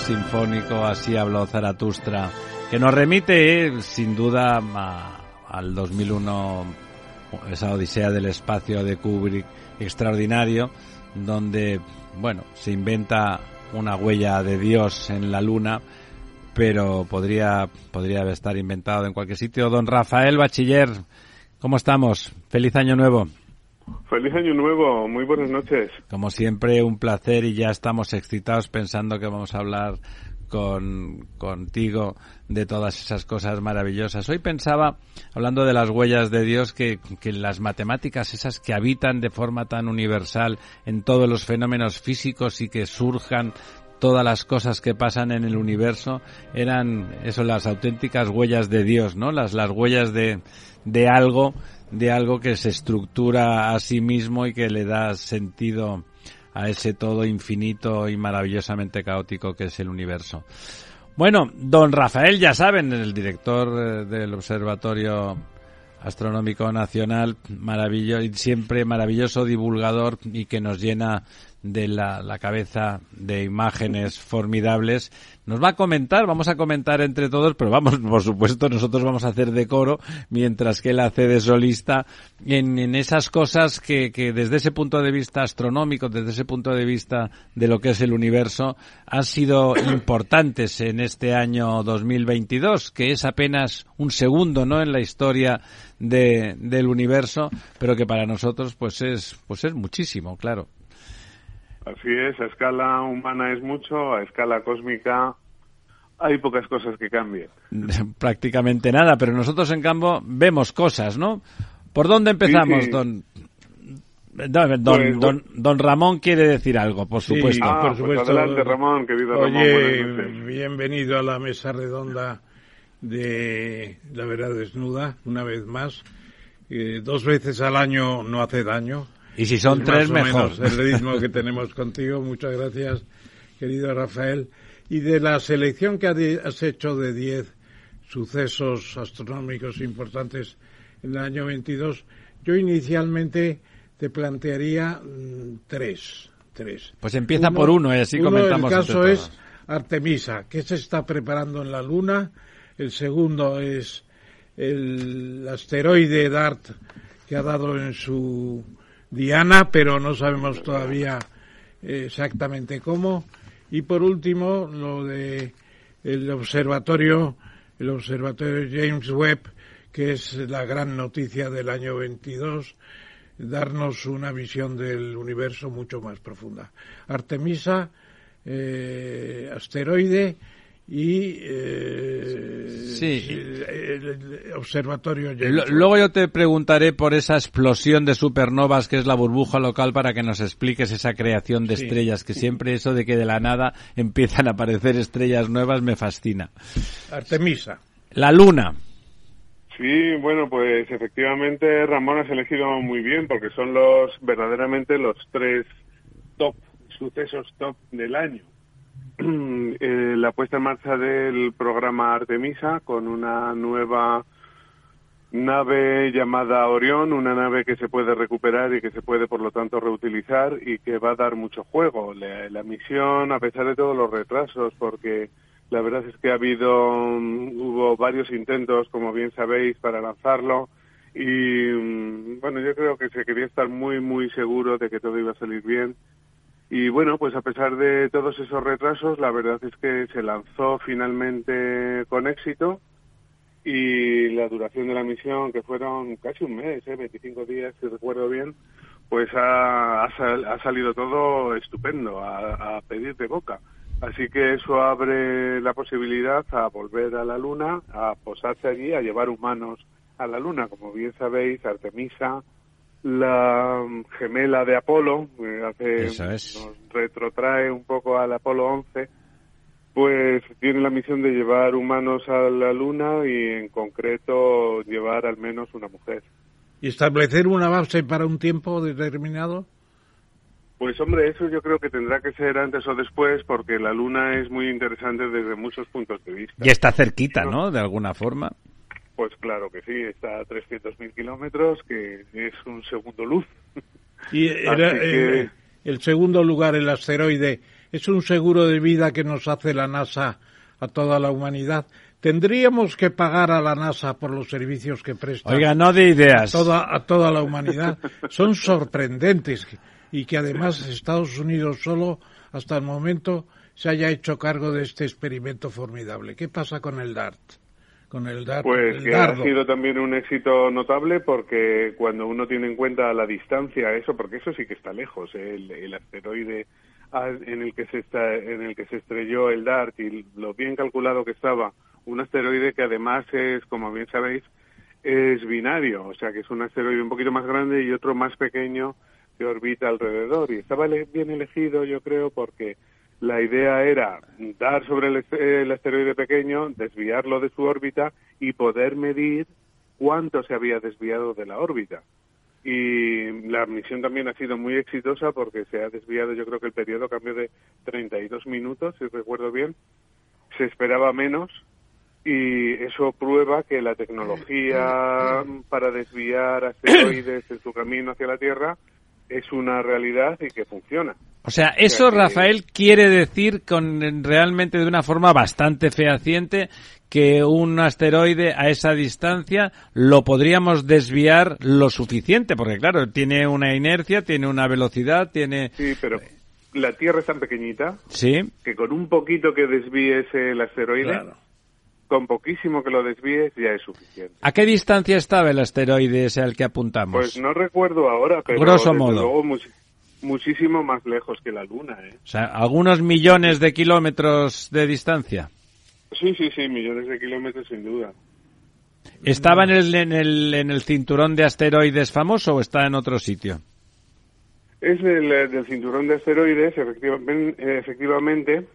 Sinfónico Así habló Zaratustra, que nos remite sin duda a- al 2001, esa odisea del espacio de Kubrick extraordinario, donde, bueno, se inventa una huella de Dios en la luna, pero podría, podría estar inventado en cualquier sitio. Don Rafael Bachiller, ¿cómo estamos? Feliz año nuevo. Feliz año nuevo, muy buenas noches. Como siempre, un placer y ya estamos excitados pensando que vamos a hablar con, contigo de todas esas cosas maravillosas. Hoy pensaba, hablando de las huellas de Dios, que, que las matemáticas esas que habitan de forma tan universal en todos los fenómenos físicos y que surjan todas las cosas que pasan en el universo eran eso las auténticas huellas de Dios, ¿no? Las las huellas de de algo de algo que se estructura a sí mismo y que le da sentido a ese todo infinito y maravillosamente caótico que es el universo. Bueno, don Rafael, ya saben, el director eh, del Observatorio Astronómico Nacional, maravilloso, siempre maravilloso divulgador y que nos llena de la, la cabeza de imágenes formidables. Nos va a comentar, vamos a comentar entre todos, pero vamos, por supuesto, nosotros vamos a hacer de coro, mientras que él hace de solista, en, en esas cosas que, que desde ese punto de vista astronómico, desde ese punto de vista de lo que es el universo, han sido importantes en este año 2022, que es apenas un segundo, ¿no?, en la historia de, del universo, pero que para nosotros, pues es, pues es muchísimo, claro. Así es, a escala humana es mucho, a escala cósmica hay pocas cosas que cambien. prácticamente nada, pero nosotros en cambio vemos cosas, ¿no? ¿Por dónde empezamos, Sí, sí. don? Don, don, Pues, don- don Ramón quiere decir algo, por Sí, supuesto. Ah, por pues supuesto. adelante, Ramón, querido Ramón, Oye, noches. bienvenido a la mesa redonda de La Verdad Desnuda, una vez más. Eh, dos veces al año no hace daño. Y si son Es tres, mejor. menos el ritmo que tenemos contigo. Muchas gracias, querido Rafael. Y de la selección que ha- has hecho de 10 sucesos astronómicos importantes en el año 22, yo inicialmente te plantearía mm, tres. tres. Pues empieza por uno y así uno, comentamos El caso es. Artemisa, que se está preparando en la Luna, el segundo es el asteroide DART que ha dado en su diana, pero no sabemos todavía exactamente cómo. Y por último, lo de el observatorio, el observatorio James Webb, que es la gran noticia del año 22, darnos una visión del universo mucho más profunda. Artemisa, eh, asteroide y eh, el, observatorio. Luego yo te preguntaré por esa explosión de supernovas que es la burbuja local para que nos expliques esa creación de estrellas, que siempre eso de que de la nada empiezan a aparecer estrellas nuevas me fascina. Artemisa. La luna. Sí, bueno, pues efectivamente Ramón has elegido muy bien porque son los verdaderamente los tres top sucesos top del año. Eh, la puesta en marcha del programa Artemisa con una nueva nave llamada Orión, una nave que se puede recuperar y que se puede, por lo tanto, reutilizar y que va a dar mucho juego. La, misión, a pesar de todos los retrasos, porque la verdad es que ha habido, mm, hubo varios intentos, como bien sabéis, para lanzarlo y, mm, bueno, yo creo que se quería estar muy, muy seguro de que todo iba a salir bien y bueno, pues a pesar de todos esos retrasos, la verdad es que se lanzó finalmente con éxito y la duración de la misión, que fueron casi un mes, ¿eh? 25 días, si recuerdo bien, pues ha, ha, salido todo estupendo, a, a pedir de boca. Así que eso abre la posibilidad a volver a la Luna, a posarse allí, a llevar humanos a la Luna. Como bien sabéis, Artemisa la gemela de Apolo, hace, nos retrotrae un poco al Apolo 11, pues tiene la misión de llevar humanos a la Luna y en concreto llevar al menos una mujer. ¿Y establecer una base para un tiempo determinado? Pues hombre, eso yo creo que tendrá que ser antes o después porque la Luna es muy interesante desde muchos puntos de vista. Y está cerquita, ¿no? De alguna forma. Pues claro que sí, está a 300.000 kilómetros, que es un segundo luz. Y el, segundo lugar, el asteroide, es un seguro de vida que nos hace la NASA a toda la humanidad. ¿Tendríamos que pagar a la NASA por los servicios que presta? Oiga, no de ideas. A toda, a toda la humanidad. Son sorprendentes y que además Estados Unidos solo hasta el momento se haya hecho cargo de este experimento formidable. ¿Qué pasa con el DART? El Pues que ha sido también un éxito notable porque cuando uno tiene en cuenta la distancia, eso, porque eso sí que está lejos, ¿eh? el, asteroide en el que se está, en el que se estrelló el DART y lo bien calculado que estaba, un asteroide que además es, como bien sabéis, es binario, o sea que es un asteroide un poquito más grande y otro más pequeño que orbita alrededor y estaba bien elegido, yo creo, porque la idea era dar sobre el, asteroide pequeño, desviarlo de su órbita y poder medir cuánto se había desviado de la órbita. Y la misión también ha sido muy exitosa porque se ha desviado, yo creo que el periodo cambió de 32 minutos, si recuerdo bien. Se esperaba menos y eso prueba que la tecnología para desviar asteroides en su camino hacia la Tierra es una realidad y que funciona. O sea, eso, Rafael, quiere decir con realmente de una forma bastante fehaciente que un asteroide a esa distancia lo podríamos desviar lo suficiente, porque claro, tiene una inercia, tiene una velocidad, tiene... Sí, pero la Tierra es tan pequeñita ¿Sí? que con un poquito que desvíes el asteroide, con poquísimo que lo desvíes ya es suficiente. ¿A qué distancia estaba el asteroide ese al que apuntamos? Pues no recuerdo ahora, pero Grosso modo muchísimo más lejos que la Luna. ¿eh? O sea, algunos millones de kilómetros de distancia. Sí, sí, sí, millones de kilómetros sin duda. ¿Estaba en el, en el, en el cinturón de asteroides famoso o está en otro sitio? Es el, eh, del cinturón de asteroides, efectivamente, efectivamente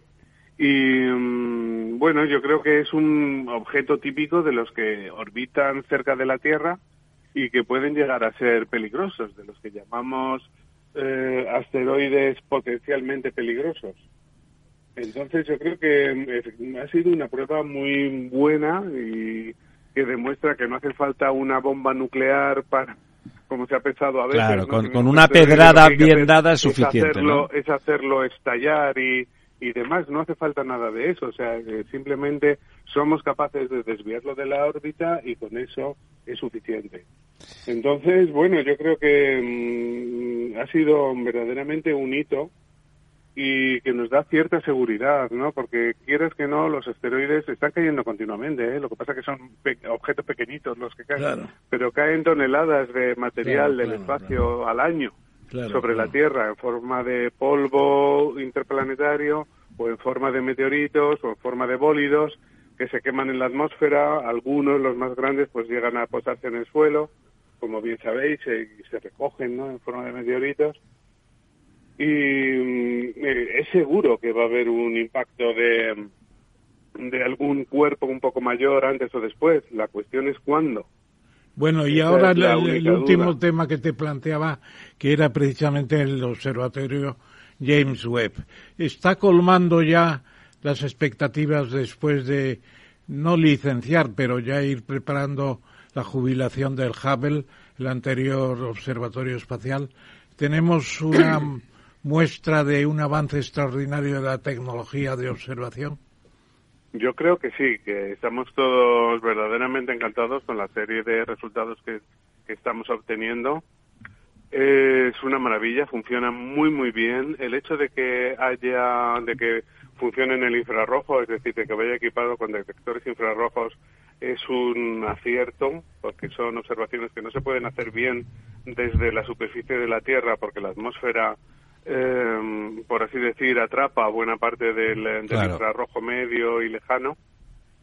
y mm, bueno, yo creo que es un objeto típico de los que orbitan cerca de la Tierra y que pueden llegar a ser peligrosos, de los que llamamos eh, asteroides potencialmente peligrosos. Entonces yo creo que eh, ha sido una prueba muy buena y que demuestra que no hace falta una bomba nuclear para como se ha pensado a veces. Claro, con, una pedrada bien dada es suficiente. Es hacerlo, es hacerlo estallar y, y demás. No hace falta nada de eso. O sea, simplemente somos capaces de desviarlo de la órbita y con eso es suficiente. Entonces, bueno, yo creo que mm, ha sido verdaderamente un hito y que nos da cierta seguridad, ¿no? Porque quieres que no, los asteroides están cayendo continuamente, ¿eh? Lo que pasa es que son objetos pequeñitos los que caen, pero caen toneladas de material del espacio al año sobre la Tierra en forma de polvo interplanetario o en forma de meteoritos o en forma de bólidos que se queman en la atmósfera, algunos, los más grandes, pues llegan a posarse en el suelo, como bien sabéis, se recogen ¿no? en forma de meteoritos y mm, eh, es seguro que va a haber un impacto de, de algún cuerpo un poco mayor antes o después. La cuestión es cuándo. Bueno, y ahora el, último tema que te planteaba, que era precisamente el observatorio James Webb. ¿Está colmando ya las expectativas después de no licenciar, pero ya ir preparando la jubilación del Hubble, el anterior observatorio espacial? Tenemos una muestra de un avance extraordinario de la tecnología de observación? Yo creo que sí, que estamos todos verdaderamente encantados con la serie de resultados que, estamos obteniendo. Es una maravilla, funciona muy muy bien. El hecho de que haya, de que funcione en el infrarrojo, es decir, de que vaya equipado con detectores infrarrojos, es un acierto, porque son observaciones que no se pueden hacer bien desde la superficie de la Tierra, porque la atmósfera eh, por así decir, atrapa buena parte del, del infrarrojo medio y lejano,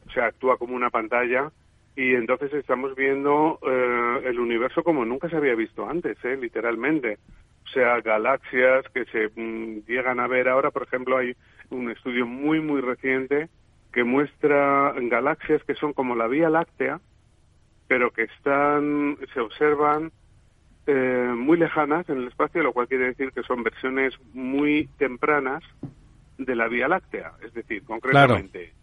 o sea, actúa como una pantalla y entonces estamos viendo eh, el universo como nunca se había visto antes, ¿eh? literalmente. O sea, galaxias que se mm, llegan a ver ahora, por ejemplo, hay un estudio muy, muy reciente que muestra galaxias que son como la Vía Láctea, pero que están, se observan eh, muy lejanas en el espacio, lo cual quiere decir que son versiones muy tempranas de la Vía Láctea, es decir, concretamente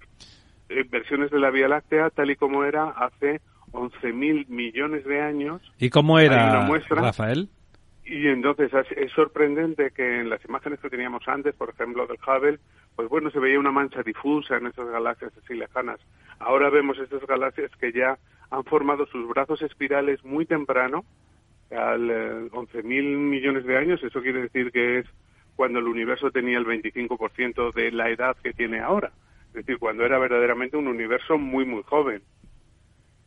eh, versiones de la Vía Láctea tal y como era hace 11.000 millones de años. ¿Y cómo era, Rafael? Y entonces es sorprendente que en las imágenes que teníamos antes, por ejemplo, del Hubble, pues bueno, se veía una mancha difusa en esas galaxias así lejanas. Ahora vemos estas galaxias que ya han formado sus brazos espirales muy temprano, al 11.000 eh, millones de años, eso quiere decir que es cuando el universo tenía el 25% de la edad que tiene ahora. Es decir, cuando era verdaderamente un universo muy, muy joven.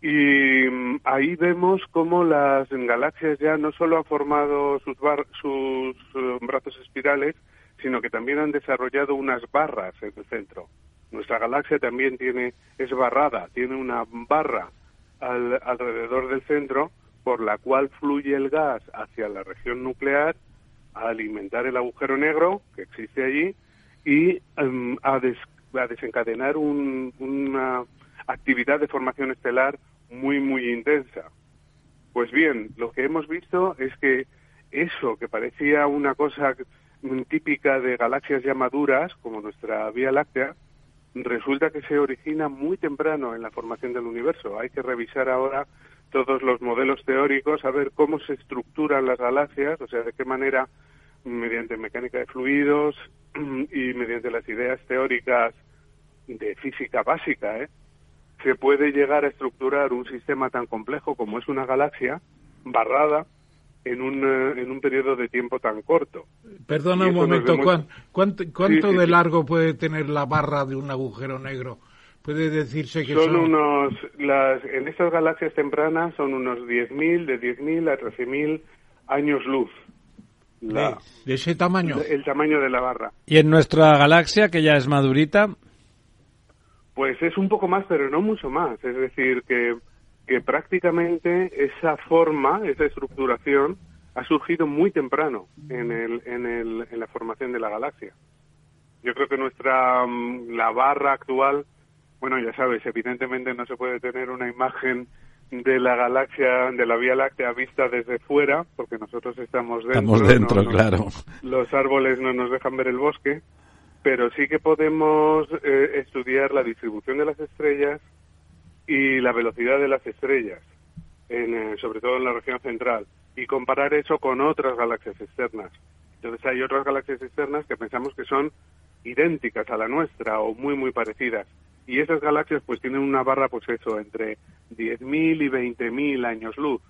Y mm, ahí vemos cómo las galaxias ya no solo han formado sus, sus eh, brazos espirales, sino que también han desarrollado unas barras en el centro. Nuestra galaxia también tiene, es barrada, tiene una barra alrededor del centro por la cual fluye el gas hacia la región nuclear a alimentar el agujero negro que existe allí y em, a, desencadenar una actividad de formación estelar muy, muy intensa. Pues bien, lo que hemos visto es que eso que parecía una cosa típica de galaxias ya maduras, como nuestra Vía Láctea, resulta que se origina muy temprano en la formación del universo. Hay que revisar ahora todos los modelos teóricos, a ver cómo se estructuran las galaxias, o sea, de qué manera, mediante mecánica de fluidos y mediante las ideas teóricas de física básica, ¿eh? Se puede llegar a estructurar un sistema tan complejo como es una galaxia barrada en un, eh, en un periodo de tiempo tan corto. Perdona un momento, ¿cuánto, cuánto, de largo puede tener la barra de un agujero negro? Puede decirse que son, unos las en estas galaxias tempranas son unos 10.000 de 10.000 a 13.000 años luz. de, ese tamaño. El tamaño de la barra. ¿Y en nuestra galaxia, que ya es madurita? Pues es un poco más, pero no mucho más. Es decir, que, que prácticamente esa forma, esa estructuración, ha surgido muy temprano en, el, en, el, en la formación de la galaxia. Yo creo que nuestra mm, la barra actual bueno, ya sabes, evidentemente no se puede tener una imagen de la galaxia, de la Vía Láctea vista desde fuera, porque nosotros estamos dentro. Estamos dentro, claro. Los árboles no nos dejan ver el bosque, pero sí que podemos eh, estudiar la distribución de las estrellas y la velocidad de las estrellas, en, eh, sobre todo en la región central, y comparar eso con otras galaxias externas. Entonces hay otras galaxias externas que pensamos que son idénticas a la nuestra o muy, muy parecidas. Y esas galaxias pues tienen una barra, pues eso, entre 10.000 y 20.000 años luz.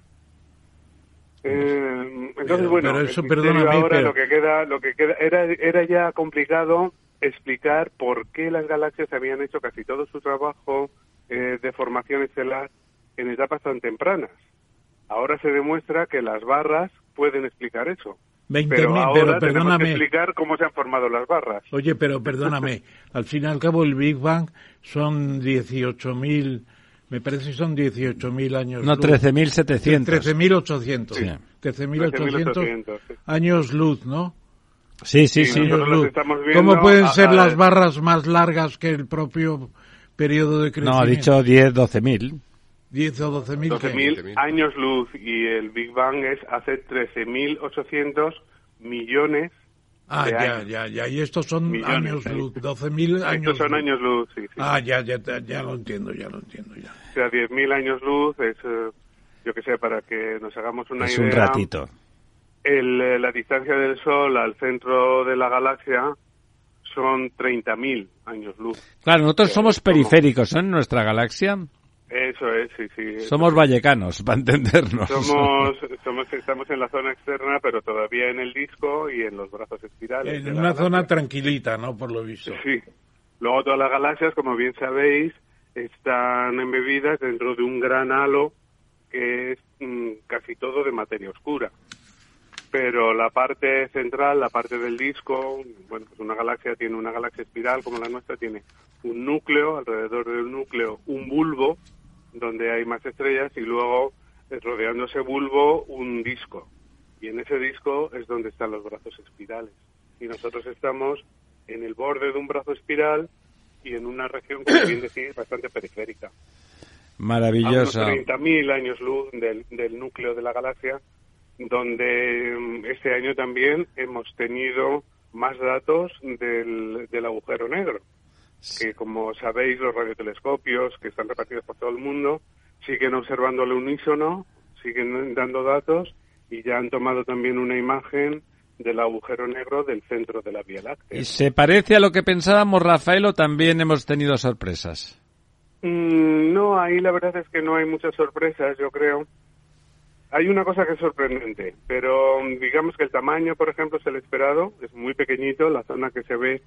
Eh, entonces, bueno, pero el eso, perdóname, ahora pero- lo que queda, lo que queda era, era ya complicado explicar por qué las galaxias habían hecho casi todo su trabajo eh, de formación estelar en etapas tan tempranas. Ahora se demuestra que las barras pueden explicar eso. 20.000, pero pero ahora tenemos que perdóname. explicar cómo se han formado las barras. Oye, pero perdóname, al fin y al cabo el Big Bang son 18.000, me parece que son 18.000 años No, luz. 13.700. 13.800. Sí. 13.800 13.800, sí. años luz, ¿no? Sí, sí, Sí, luz. viendo ¿Cómo pueden ser a- las barras más largas que el propio periodo de No, crecimiento? ha dicho 10, 12.000. 10 o 12.000. ¿qué? 12.000 12.000. años luz y el Big Bang es hace 13.800 millones. Ah, de ya, años. ya, ya. Y estos son Millones, años luz, 12.000 años Estos son luz. años luz, sí, sí. Ah, ya, ya, ya, ya lo entiendo, ya lo entiendo, ya. O sea, 10.000 años luz es, eh, yo que sé, para que nos hagamos una Es idea. un ratito. El, eh, la distancia del Sol al centro de la galaxia son 30.000 años luz. Claro, nosotros Eh, somos periféricos ¿no? en nuestra galaxia. Eso es, sí, sí. Somos vallecanos, para entendernos. Somos, somos, estamos en la zona externa, pero todavía en el disco y en los brazos espirales. En una galaxia. zona tranquilita, ¿no? Por lo visto. Sí. Luego todas las galaxias, como bien sabéis, están embebidas dentro de un gran halo que es mm, casi todo de materia oscura. Pero la parte central, la parte del disco, bueno, pues una galaxia tiene una galaxia espiral como la nuestra, tiene un núcleo, alrededor del núcleo un bulbo, donde hay más estrellas, y luego eh, rodeando ese bulbo un disco. Y en ese disco es donde están los brazos espirales. Y nosotros estamos en el borde de un brazo espiral y en una región, como bien decís, bastante periférica. Maravillosa. A unos 30.000 años luz del, del núcleo de la galaxia, donde mm, este año también hemos tenido más datos del, del agujero negro, que como sabéis los radiotelescopios que están repartidos por todo el mundo siguen observando al unísono, siguen dando datos y ya han tomado también una imagen del agujero negro del centro de la Vía Láctea. ¿Y se parece a lo que pensábamos, Rafael, o también hemos tenido sorpresas? Mm, no, ahí la verdad es que no hay muchas sorpresas, yo creo. Hay una cosa que es sorprendente, pero mm, digamos que el tamaño, por ejemplo, es el esperado, es muy pequeñito, la zona que se ve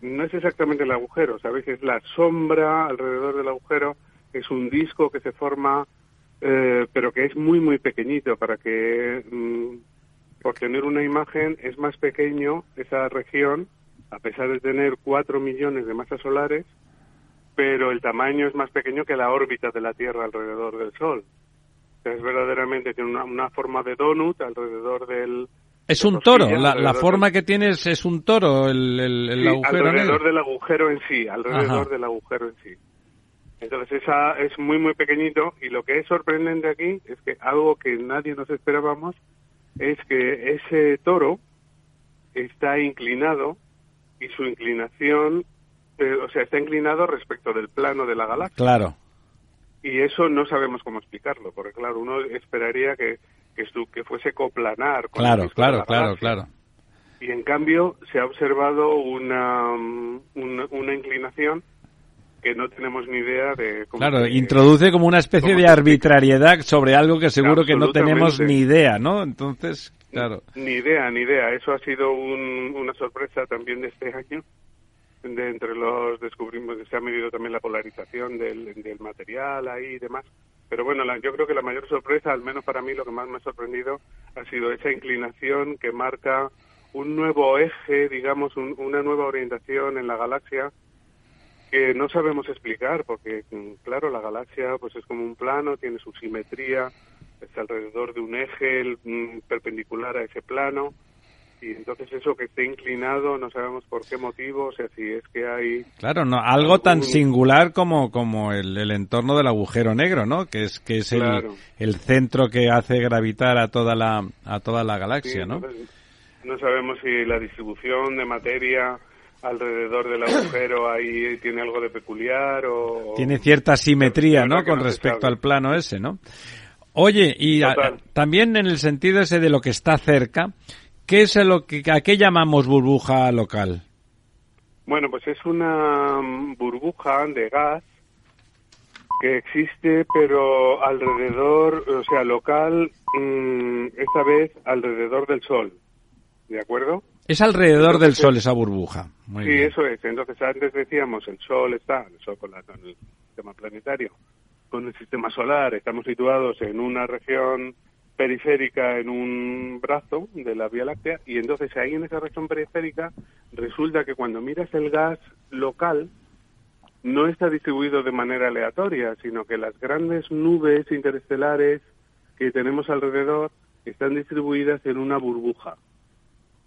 no es exactamente el agujero, ¿sabéis? Es la sombra alrededor del agujero, es un disco que se forma, eh, pero que es muy, muy pequeñito para que, mm, por tener una imagen, es más pequeño esa región, a pesar de tener 4 millones de masas solares, pero el tamaño es más pequeño que la órbita de la Tierra alrededor del Sol. Es verdaderamente, tiene una, una forma de donut alrededor del... Es un toro. La, la forma que tiene es, un toro, el, el- el Sí, agujero alrededor del agujero en sí, alrededor Ajá. del agujero en sí. Entonces esa es muy muy pequeñito y lo que es sorprendente aquí es que algo que nadie nos esperábamos es que ese toro está inclinado y su inclinación, eh, o sea, está inclinado respecto del plano de la galaxia. Claro. Y eso no sabemos cómo explicarlo, porque claro, uno esperaría que, que, estu- que fuese coplanar. Con Claro, claro, la claro, claro. Y en cambio se ha observado una, una, una inclinación que no tenemos ni idea de cómo Claro, introduce como una especie ¿cómo de arbitrariedad sobre algo que seguro que no tenemos ni idea, ¿no? Entonces, claro. Ni idea, ni idea. Eso ha sido un- una sorpresa también de este año. De entre los descubrimos, se ha medido también la polarización del, del material ahí y demás. Pero bueno, la- yo creo que la mayor sorpresa, al menos para mí, lo que más me ha sorprendido ha sido esa inclinación que marca un nuevo eje, digamos, un- una nueva orientación en la galaxia que no sabemos explicar, porque mm, claro, la galaxia pues es como un plano, tiene su simetría, está alrededor de un eje mm, perpendicular a ese plano, y entonces eso que esté inclinado no sabemos por qué motivo, o sea, si es que hay... Claro, no, algo tan singular como, como el, el entorno del agujero negro, ¿no? Que es, que es el, Claro. el centro que hace gravitar a toda la, a toda la sí, galaxia, ¿no? no sabemos si la distribución de materia alrededor del agujero ahí tiene algo de peculiar o... Tiene cierta simetría, ¿no? Con no respecto al plano ese, ¿no? Oye, y a- también en el sentido ese de lo que está cerca, ¿qué es lo que, a qué llamamos burbuja local? Bueno, pues es una burbuja de gas que existe, pero alrededor, o sea, local, mm, esta vez alrededor del Sol. ¿De acuerdo? Es alrededor del Sol esa burbuja. Muy sí, bien. eso es. Entonces, antes decíamos, el Sol está, el Sol con, la- con el sistema planetario, con el sistema solar, estamos situados en una región periférica, en un brazo de la Vía Láctea, y entonces ahí en esa región periférica resulta que cuando miras el gas local, no está distribuido de manera aleatoria, sino que las grandes nubes interestelares que tenemos alrededor están distribuidas en una burbuja.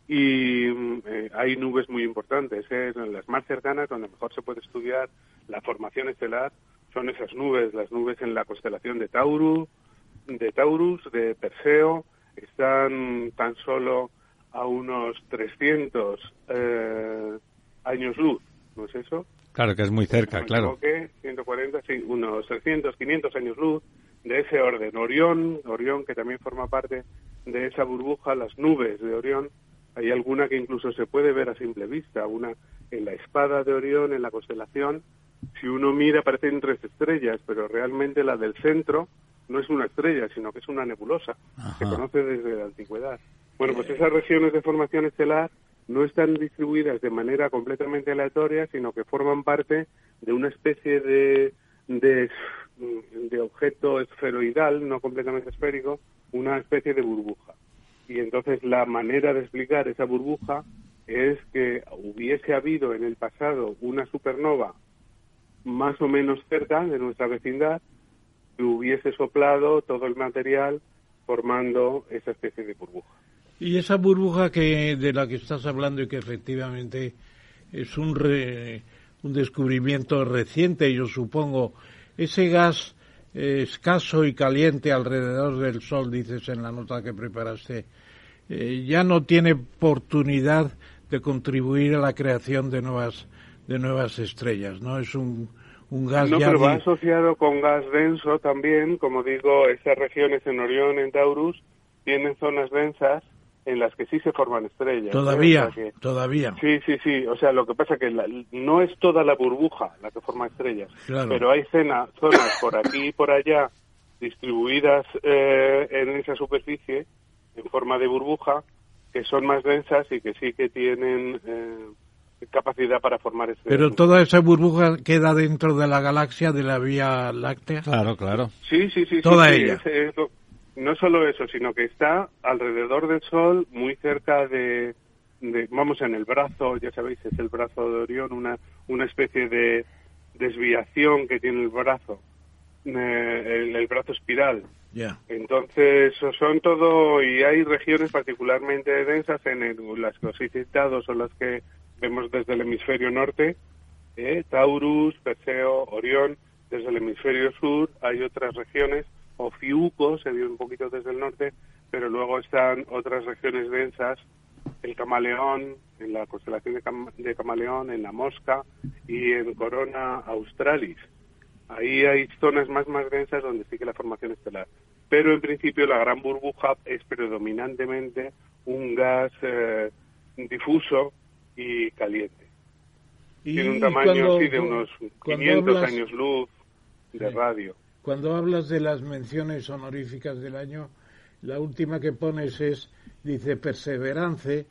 Y mm, eh, hay nubes muy importantes. ¿eh? Las más cercanas, donde mejor se puede estudiar la formación estelar, son esas nubes, las nubes en la constelación de Taurus, de Taurus, de Perseo, están tan solo a unos 300 eh, años luz, ¿no es eso? Claro que es muy cerca, claro. equivoqué, 140, sí, unos 300, 500 años luz de ese orden. Orión, Orión que también forma parte de esa burbuja, las nubes de Orión, hay alguna que incluso se puede ver a simple vista, una en la espada de Orión, en la constelación, si uno mira parecen tres estrellas, pero realmente la del centro no es una estrella, sino que es una nebulosa, se Ajá. conoce desde la antigüedad. Bueno, pues esas regiones de formación estelar no están distribuidas de manera completamente aleatoria, sino que forman parte de una especie de, de, de objeto esferoidal, no completamente esférico, una especie de burbuja. Y entonces la manera de explicar esa burbuja es que hubiese habido en el pasado una supernova más o menos cerca de nuestra vecindad hubiese soplado todo el material formando esa especie de burbuja. Y esa burbuja que de la que estás hablando y que efectivamente es un re- un descubrimiento reciente, yo supongo, ese gas eh, escaso y caliente alrededor del Sol, dices en la nota que preparaste, eh, ya no tiene oportunidad de contribuir a la creación de nuevas de nuevas estrellas, ¿no? Es un, un gas No, ya pero va asociado con gas denso también, como digo, estas regiones en Orión, en Taurus, tienen zonas densas en las que sí se forman estrellas. ¿eh? todavía, O sea que- todavía. Sí, sí, sí. O sea, lo que pasa que la- no es toda la burbuja la que forma estrellas, Claro. pero hay cena- zonas por aquí y por allá distribuidas eh, en esa superficie en forma de burbuja que son más densas y que sí que tienen eh, capacidad para formar. Pero toda esa burbuja queda dentro de la galaxia de la Vía Láctea. Claro, claro. Sí, sí, sí. Toda sí, ella. es- es lo- no solo eso, sino que está alrededor del Sol, muy cerca de, de- vamos, en el brazo, ya sabéis, es el brazo de Orión, una, una especie de desviación que tiene el brazo, eh, el, el brazo espiral. Ya. Entonces, son todo, y hay regiones particularmente densas en el- las que os he citado, son las que vemos desde el hemisferio norte, eh, Taurus, Perseo, Orión, desde el hemisferio sur hay otras regiones, Ofiuco se vio un poquito desde el norte, pero luego están otras regiones densas, el camaleón, en la constelación de, Cam- de camaleón, en la mosca y en Corona Australis. Ahí hay zonas más más densas donde sigue la formación estelar. Pero en principio la gran burbuja es predominantemente un gas eh, difuso y caliente. Y Tiene un tamaño cuando- así de unos cuando 500 hablas- años luz de Sí. radio. Cuando hablas de las menciones honoríficas del año, la última que pones es, dice, Perseverance,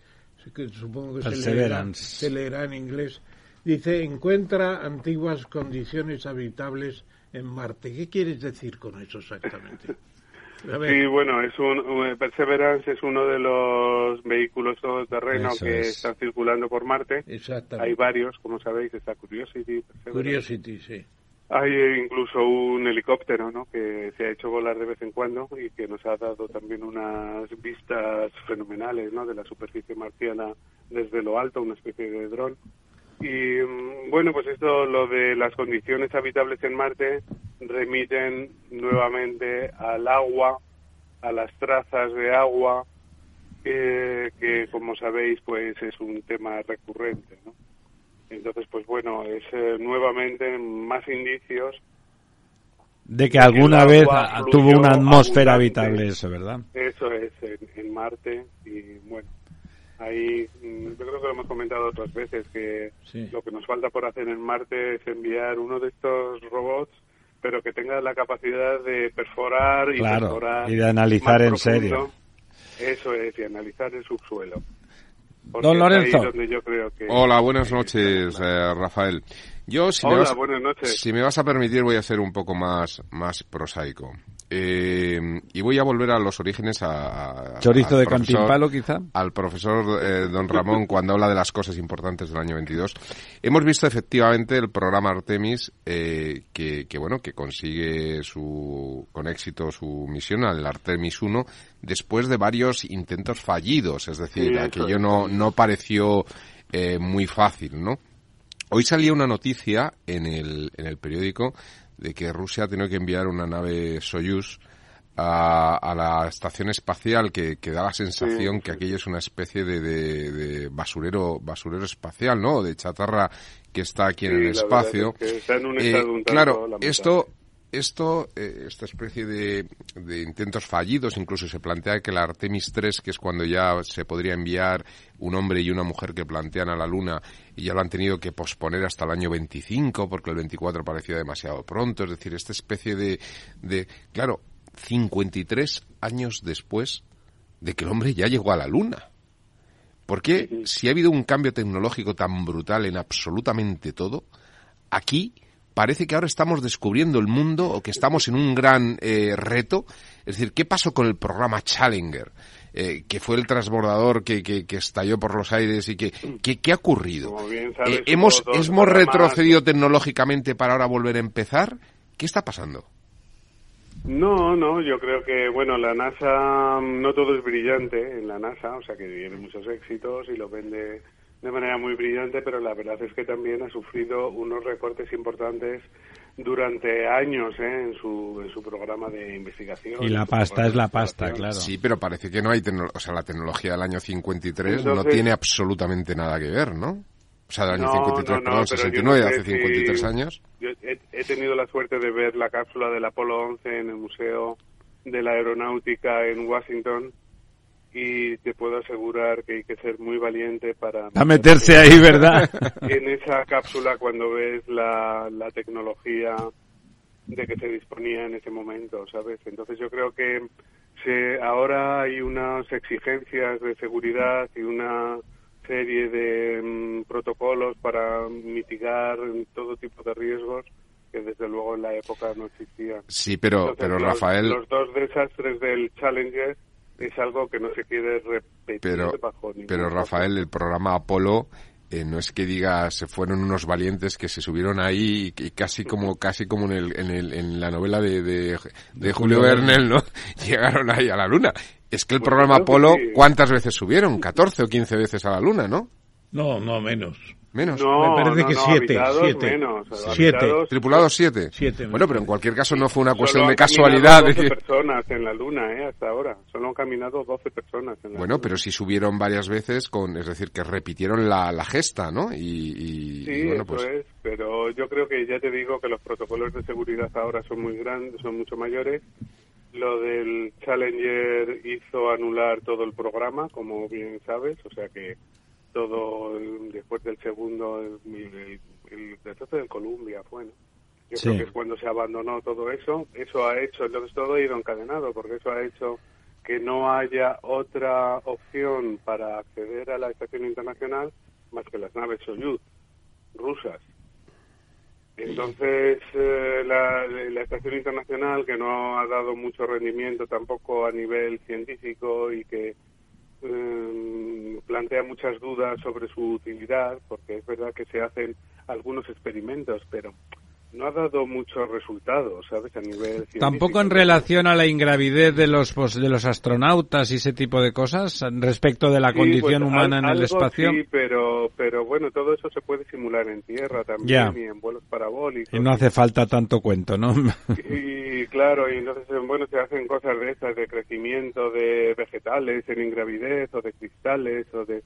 que supongo que se leerá, Perseverance. se leerá en inglés, dice, encuentra antiguas condiciones habitables en Marte. ¿Qué quieres decir con eso exactamente? Sí, bueno, es un, Perseverance es uno de los vehículos todoterreno Eso que es. están circulando por Marte. Hay exactamente. varios, como sabéis, está Curiosity, Perseverance. Curiosity, sí. Hay incluso un helicóptero, ¿no? Que se ha hecho volar de vez en cuando y que nos ha dado también unas vistas fenomenales, ¿no? De la superficie marciana desde lo alto, una especie de dron. Y bueno, pues esto, lo de las condiciones habitables en Marte, remiten nuevamente al agua, a las trazas de agua, eh, que como sabéis, pues es un tema recurrente, ¿no? Entonces, pues bueno, es eh, nuevamente más indicios. De que alguna vez tuvo una atmósfera abundante. habitable eso, ¿verdad? Eso es en, en Marte y bueno, Ahí, mm, yo creo que lo hemos comentado otras veces, que lo que nos falta por hacer en Marte es enviar uno de estos robots, pero que tenga la capacidad de perforar y perforar. Y de analizar en serio. Eso es, y analizar el subsuelo. Don Lorenzo. Hola, buenas noches, eh, Rafael. Yo, si, me vas, si me vas a permitir, voy a ser un poco más, más prosaico. Eh, y voy a volver a los orígenes a... Chorizo de Cantimpalo, quizá. Al profesor eh, don Ramón cuando habla de las cosas importantes del año 22. Hemos visto efectivamente el programa Artemis eh, que, que, bueno, que consigue su, con éxito su misión al Artemis 1 después de varios intentos fallidos. Es decir, aquello no, no pareció eh, muy fácil, ¿no? Hoy salía una noticia en el, en el periódico de que Rusia ha tenido que enviar una nave Soyuz a, la estación espacial que, da la sensación que aquello es una especie de, basurero basurero espacial, ¿no? De chatarra que está aquí en el espacio. Eh, claro, esto esto, eh, esta especie de, intentos fallidos, incluso se plantea que la Artemis 3, que es cuando ya se podría enviar un hombre y una mujer que plantean a la Luna, y ya lo han tenido que posponer hasta el año 25, porque el 24 parecía demasiado pronto. Es decir, esta especie de, de claro, 53 años después de que el hombre ya llegó a la Luna. ¿Por qué, si ha habido un cambio tecnológico tan brutal en absolutamente todo, aquí parece que ahora estamos descubriendo el mundo o que estamos en un gran eh, reto. Es decir, ¿qué pasó con el programa Challenger? Eh, que fue el transbordador que, que, estalló por los aires y que, ¿qué ha ocurrido? Eh, ¿Hemos, ¿Hemos retrocedido tecnológicamente para ahora volver a empezar? ¿Qué está pasando? No, no, yo creo que, bueno, la NASA, no todo es brillante en la NASA, o sea que tiene muchos éxitos y lo vende de manera muy brillante, pero la verdad es que también ha sufrido unos recortes importantes durante años ¿eh? en, su, en su programa de investigación. Y la pasta es la pasta, claro. Sí, pero parece que no hay, o sea, la tecnología del año 53 no tiene absolutamente nada que ver, ¿no? O sea, del año 53, perdón, 69, hace 53 años. Yo he, he, tenido la suerte de ver la cápsula del Apolo 11 en el Museo de la Aeronáutica en Washington y te puedo asegurar que hay que ser muy valiente para... A meterse ahí, ¿verdad? En esa cápsula cuando ves la, la tecnología de que se disponía en ese momento, ¿sabes? Entonces yo creo que se, ahora hay unas exigencias de seguridad y una serie de mm, protocolos para mitigar todo tipo de riesgos que desde luego en la época no existían. Sí, pero, pero Rafael... Los dos desastres del Challenger es algo que no se quiere repetir pero, Pero Rafael, el programa Apolo eh, no es que diga se fueron unos valientes que se subieron ahí y, casi como casi como en, el, en, el, en la novela de, de, Julio Verne, ¿no? Llegaron ahí a la luna. Es que el pues programa Apolo, ¿cuántas veces subieron? 14 o 15 veces a la luna, ¿no? No, no menos. Menos. No, Me parece que siete. Siete. siete. ¿Tripulados siete? Siete. Bueno, pero en cualquier caso no fue una cuestión de casualidad. 12 personas en la Luna, ¿eh? Hasta ahora. Solo han caminado 12 personas en la Bueno, pero si subieron varias veces, con es decir, que repitieron la, la gesta, ¿no? Y, sí, bueno, eso pues... es. Pero yo creo que ya te digo que los protocolos de seguridad ahora son muy grandes, son mucho mayores. Lo del Challenger hizo anular todo el programa, como bien sabes, o sea que todo después del segundo, el, el, desastre del Columbia fue, Yo creo que es cuando se abandonó todo eso. Eso ha hecho, entonces todo ha ido encadenado, porque eso ha hecho que no haya otra opción para acceder a la estación internacional más que las naves Soyuz rusas. Entonces, eh, la, la, estación internacional, que no ha dado mucho rendimiento tampoco a nivel científico y que eh, plantea muchas dudas sobre su utilidad, porque es verdad que se hacen algunos experimentos, pero no ha dado muchos resultados, ¿sabes? A nivel Tampoco en relación a la ingravidez de los pues, de los astronautas y ese tipo de cosas respecto de la condición pues, humana en el espacio. Sí, pero pero bueno, todo eso se puede simular en tierra también y en vuelos parabólicos. Y no hace falta tanto cuento, ¿no? Y claro, y entonces bueno, se hacen cosas de estas de crecimiento de vegetales en ingravidez o de cristales o de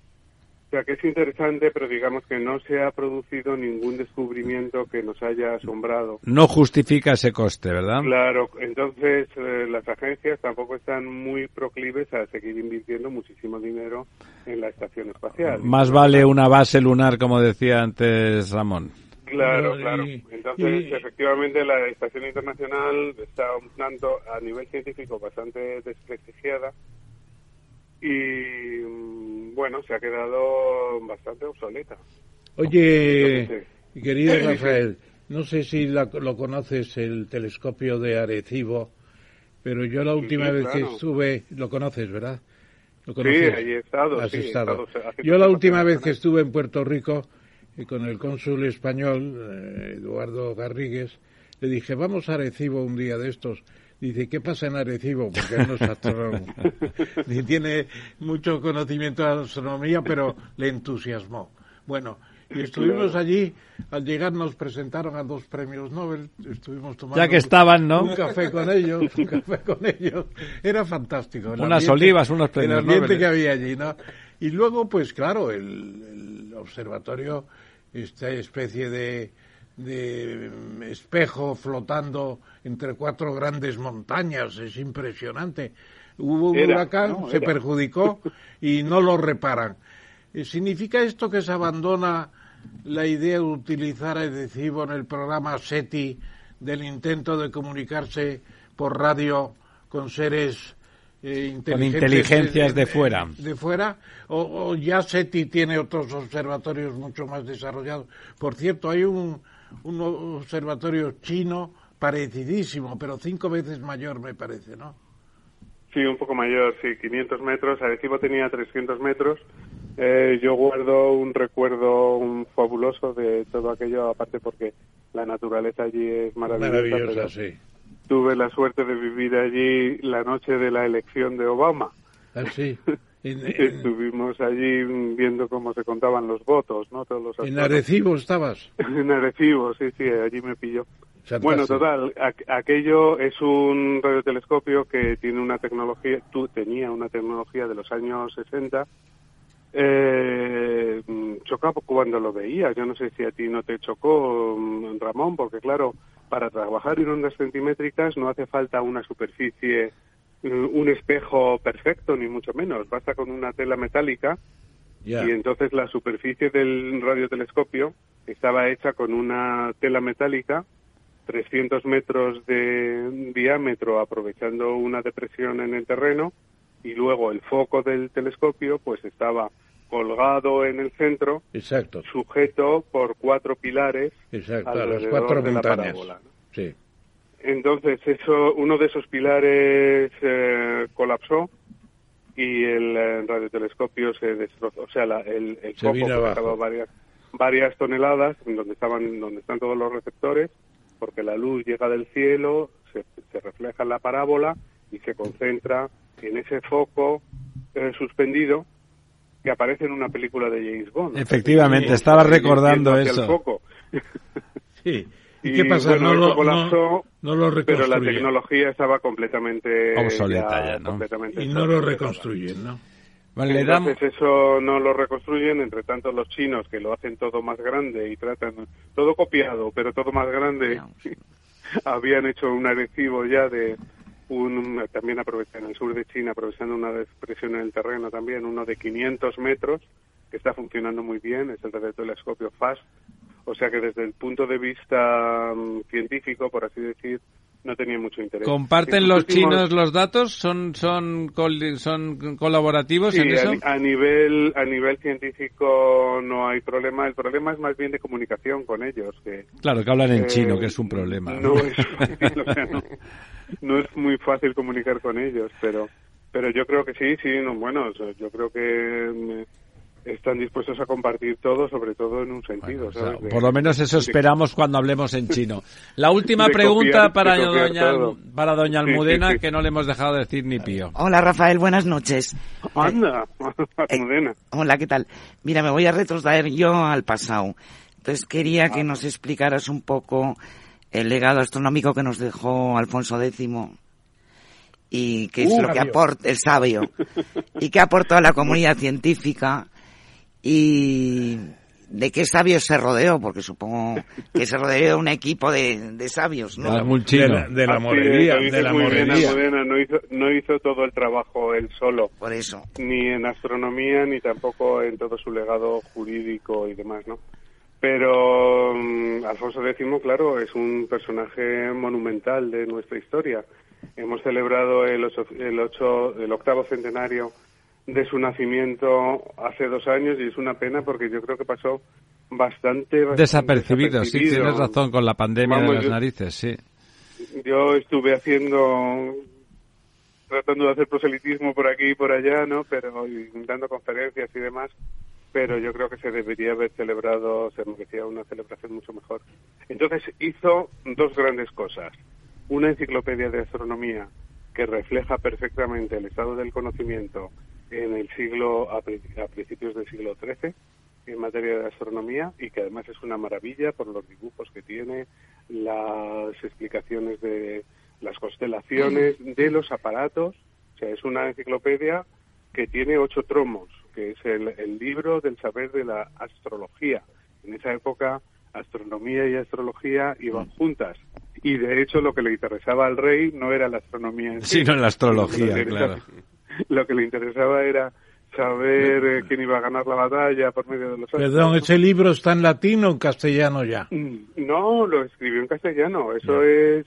O sea que es interesante, pero digamos que no se ha producido ningún descubrimiento que nos haya asombrado. No justifica ese coste, ¿verdad? Claro, entonces eh, las agencias tampoco están muy proclives a seguir invirtiendo muchísimo dinero en la estación espacial. Más vale una base lunar, como decía antes Ramón. Claro, claro. Entonces, y- efectivamente, la estación internacional está un tanto a nivel científico bastante desprestigiada y, mm, bueno, se ha quedado bastante obsoleta. Oye, Entonces, querido Rafael, no sé si la- lo conoces, el telescopio de Arecibo, pero yo la última sí, vez que estuve, lo conoces, ¿verdad? ¿Lo Sí, conoces? ahí he estado, Has sí, he estado. estado haciendo Yo la última vez que estuve en Puerto Rico, eh, con el cónsul español, eh, Eduardo Garrigues, le dije, vamos a Arecibo un día de estos. Dice, ¿qué pasa en Arecibo? Porque él no es astrónomo. Ni tiene mucho conocimiento de astronomía, pero le entusiasmó. Bueno, y estuvimos allí, al llegar nos presentaron a dos premios Nobel, estuvimos tomando Ya que estaban, ¿no? un café con ellos, un café con ellos. Era fantástico. el Unas ambiente- olivas, unos premios El ambiente Nobel. que había allí, ¿no? Y luego, pues claro, el, el observatorio, esta especie de, de mm, espejo flotando entre cuatro grandes montañas, es impresionante. Hubo un Era, huracán, ¿no? se Era. perjudicó y no lo reparan. Eh, ¿Significa esto que se abandona la idea de utilizar adhesivo en el programa SETI del intento de comunicarse por radio con seres eh, inteligentes inteligencias de fuera. de fuera o, o ya SETI tiene otros observatorios mucho más desarrollados. Por cierto, hay un, un observatorio chino parecidísimo, pero cinco veces mayor me parece, ¿no? Sí, un poco mayor, sí, 500 metros. Arecibo tenía 300 metros. Eh, yo guardo un recuerdo un fabuloso de todo aquello, aparte porque la naturaleza allí es maravillosa. Sí. Tuve la suerte de vivir allí la noche de la elección de Obama. Así. En, en, Estuvimos allí viendo cómo se contaban los votos, ¿no? Todos los en. Arecibo estabas. En Arecibo, sí, sí, allí me pilló. Fantástico. Bueno, total, aqu- aquello es un radiotelescopio que tiene una tecnología, tú tenía una tecnología de los años 60. Eh, chocaba cuando lo veías. Yo no sé si a ti no te chocó, mm, Ramón, porque claro, para trabajar en ondas centimétricas no hace falta una superficie, un espejo perfecto, ni mucho menos. Basta con una tela metálica y entonces la superficie del radiotelescopio estaba hecha con una tela metálica, 300 metros de diámetro, aprovechando una depresión en el terreno, y luego el foco del telescopio pues estaba colgado en el centro, Exacto, sujeto por cuatro pilares exacto, a las cuatro de la montañas. parábola, ¿no? Sí. Entonces, eso, uno de esos pilares eh, colapsó y el eh, radiotelescopio se destrozó. O sea, la- el, el Se pesaba varias, varias toneladas, en donde estaban, donde están todos los receptores, porque la luz llega del cielo, se, se refleja en la parábola y se concentra en ese foco eh, suspendido que aparece en una película de James Bond. Efectivamente, estaba recordando hacia el eso. foco. Sí. ¿Y, qué pasa? bueno, no, lo, no, colapsó, no lo Pero la tecnología estaba completamente Obsoleta ya, ¿no? completamente Y no lo reconstruyen, ¿no? Vale, le damos- Entonces eso no lo reconstruyen, entre tanto los chinos que lo hacen todo más grande y tratan todo copiado, pero todo más grande, habían hecho un adhesivo ya de un también aprovechan en el sur de China aprovechando una depresión en el terreno también uno de 500 metros que está funcionando muy bien es el radiotelescopio FAST o sea que desde el punto de vista mm, científico por así decir no tenía mucho interés ¿Comparten En los últimos- chinos los datos? ¿Son, son, col- son colaborativos Sí, en eso? a, a nivel a nivel científico no hay problema. El problema es más bien de comunicación con ellos. Que Claro, que hablan en eh, chino, que es un problema. No es, fácil, o sea, no, no es muy fácil comunicar con ellos, pero pero yo creo que sí, sí. No, bueno, yo creo que mm, están dispuestos a compartir todo, sobre todo en un sentido. O sea, por lo menos eso de- esperamos cuando hablemos en chino. La última pregunta copiar- para, doña, todo. para doña Sí, sí, Almudena, sí. que no le hemos dejado decir ni pío. Hola Rafael, buenas noches. Anda, Eh, Almudena. Hola, ¿qué tal? Mira, me voy a retrotraer yo al pasado. Entonces quería que nos explicaras un poco el legado astronómico que nos dejó Alfonso X y qué es Uh, lo que aporta el sabio y qué aportó a la comunidad científica y de qué sabios se rodeó, porque supongo que se rodeó de un equipo de, de sabios, ¿no? De la, de la Así morería, de la morería. Almudena, no hizo, no hizo todo el trabajo él solo, Por eso. ni en astronomía, ni tampoco en todo su legado jurídico y demás, ¿no? Pero mm, Alfonso X, claro, es un personaje monumental de nuestra historia. Hemos celebrado el, ocho- el, ocho- el octavo centenario de su nacimiento hace dos años y es una pena porque yo creo que pasó bastante, bastante Desapercibido, sí, tienes razón con la pandemia Vamos, de las yo- narices, sí. Yo estuve haciendo, tratando de hacer proselitismo por aquí y por allá, ¿no? Pero y dando conferencias y demás. Pero yo creo que se debería haber celebrado, se merecía una celebración mucho mejor. Entonces hizo dos grandes cosas. Una enciclopedia de astronomía que refleja perfectamente el estado del conocimiento en el siglo, a, pri- a principios del siglo XIII en materia de astronomía y que además es una maravilla por los dibujos que tiene, las explicaciones de las constelaciones, de los aparatos. O sea, es una enciclopedia que tiene ocho tromos, que es el, el libro del saber de la astrología. En esa época, astronomía y astrología iban juntas. Y de hecho, lo que le interesaba al rey no era la astronomía en sí. Sino la astrología, claro. Lo que le interesaba era saber eh, quién iba a ganar la batalla por medio de los. Perdón, ¿ese libro está en latín o en castellano ya? Mm, No, lo escribió en castellano. Eso es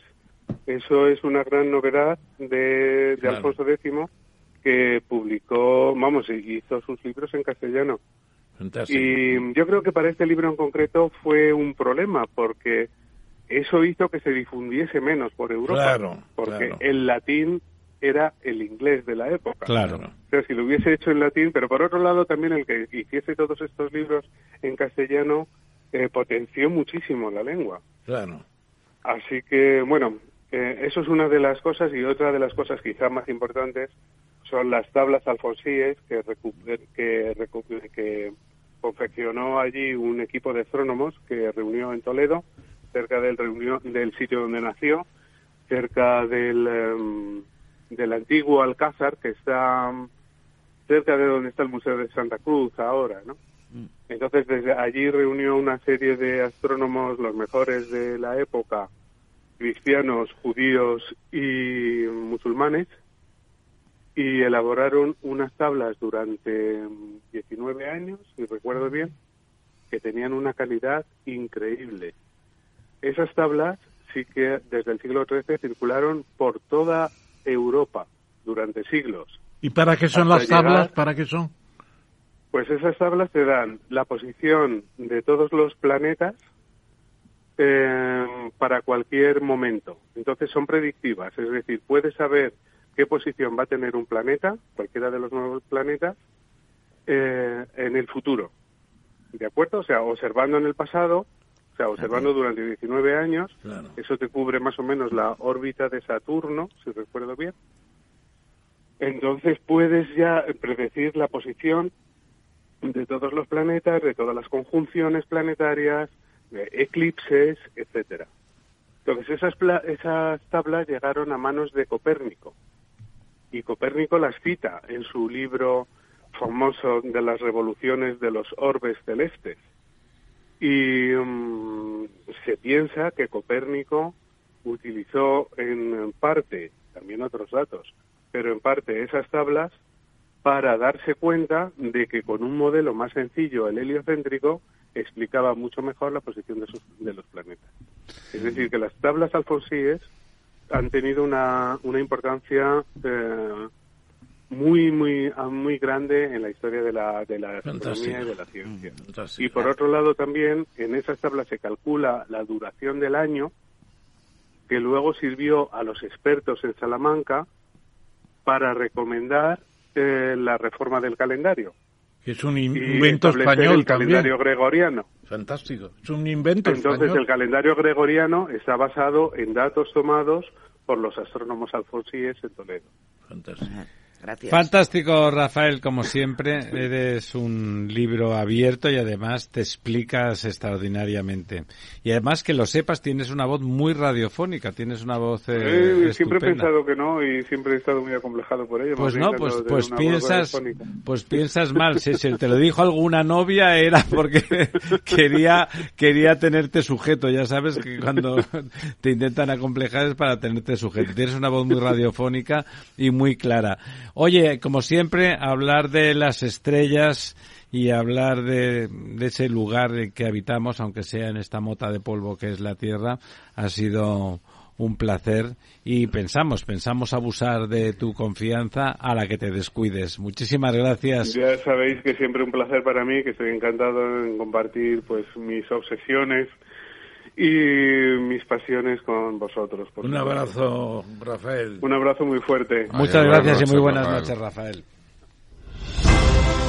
eso es una gran novedad de, de Claro. Alfonso X que publicó, vamos, hizo sus libros en castellano. Fantástico. Y yo creo que para este libro en concreto fue un problema porque eso hizo que se difundiese menos por Europa. Claro, porque claro. el latín era el inglés de la época. Claro. O sea, si lo hubiese hecho en latín, pero por otro lado también el que hiciese todos estos libros en castellano eh, potenció muchísimo la lengua. Claro. Así que, bueno, eh, eso es una de las cosas y otra de las cosas quizás más importantes son las tablas alfonsíes que, recu- que, recu- que confeccionó allí un equipo de astrónomos que reunió en Toledo, cerca del, reunió- del sitio donde nació, cerca del, em, del antiguo Alcázar, que está mm, cerca de donde está el Museo de Santa Cruz ahora, ¿no? Entonces, desde allí reunió una serie de astrónomos, los mejores de la época, cristianos, judíos y musulmanes, y elaboraron unas tablas durante mm, 19 años, si recuerdo bien, que tenían una calidad increíble. Esas tablas sí que desde el siglo XIII circularon por toda Europa durante siglos. ¿Y para qué son las tablas? ¿Para qué son? Pues esas tablas te dan la posición de todos los planetas eh, para cualquier momento. Entonces son predictivas, es decir, puedes saber qué posición va a tener un planeta, cualquiera de los nuevos planetas, eh, en el futuro. ¿De acuerdo? O sea, observando en el pasado, sea, observando durante 19 años, Claro. eso te cubre más o menos la órbita de Saturno, si recuerdo bien. Entonces puedes ya predecir la posición de todos los planetas, de todas las conjunciones planetarias, de eclipses, etcétera. Entonces esas, pla- esas tablas llegaron a manos de Copérnico y Copérnico las cita en su libro famoso de las revoluciones de los orbes celestes. Y mm, se piensa que Copérnico utilizó en parte, también otros datos, pero en parte esas tablas para darse cuenta de que con un modelo más sencillo, el heliocéntrico, explicaba mucho mejor la posición de, sus- de los planetas. Es decir, que las tablas alfonsíes han tenido una, una importancia eh, muy, muy, ah, muy grande en la historia de la, de la astronomía y de la ciencia. Fantástico. Y por otro lado también, en esas tablas se calcula la duración del año, que luego sirvió a los expertos en Salamanca para recomendar eh, la reforma del calendario. Que es un invento español el calendario también. gregoriano. Fantástico. Es un invento Entonces español. el calendario gregoriano está basado en datos tomados por los astrónomos alfonsíes en Toledo. Fantástico. Gracias. Fantástico, Rafael, como siempre. Eres un libro abierto y además te explicas extraordinariamente. Y además que lo sepas, tienes una voz muy radiofónica, tienes una voz. Eh, Eh, siempre he pensado que no y siempre he estado muy acomplejado por ello. Pues no, pues, pues piensas, radiofónica. pues piensas mal. Si se te lo dijo alguna novia era porque quería, quería tenerte sujeto. Ya sabes que cuando te intentan acomplejar es para tenerte sujeto. Tienes una voz muy radiofónica y muy clara. Oye, como siempre, hablar de las estrellas y hablar de, de ese lugar que habitamos, aunque sea en esta mota de polvo que es la Tierra, ha sido un placer y pensamos, pensamos abusar de tu confianza a la que te descuides. Muchísimas gracias. Ya sabéis que siempre un placer para mí, que estoy encantado en compartir pues mis obsesiones y mis pasiones con vosotros. por Un abrazo, Rafael. Un abrazo muy fuerte. Muchas Adiós, gracias y muy buenas Rafael. noches, Rafael.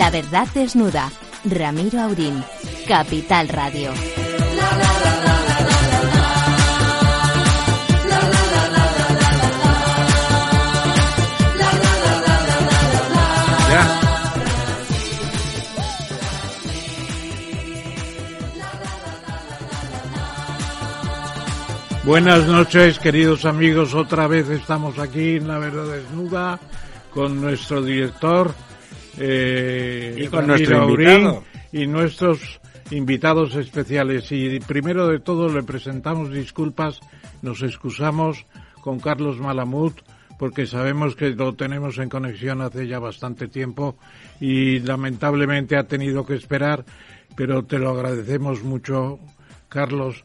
La verdad desnuda. Ramiro Aurín. Capital Radio. Buenas noches, queridos amigos. Otra vez estamos aquí en La Verdad Desnuda con nuestro director eh, Y con nuestro invitado. y nuestros invitados especiales. Y primero de todo le presentamos disculpas, nos excusamos con Carlos Malamud porque sabemos que lo tenemos en conexión hace ya bastante tiempo y lamentablemente ha tenido que esperar, pero te lo agradecemos mucho, Carlos,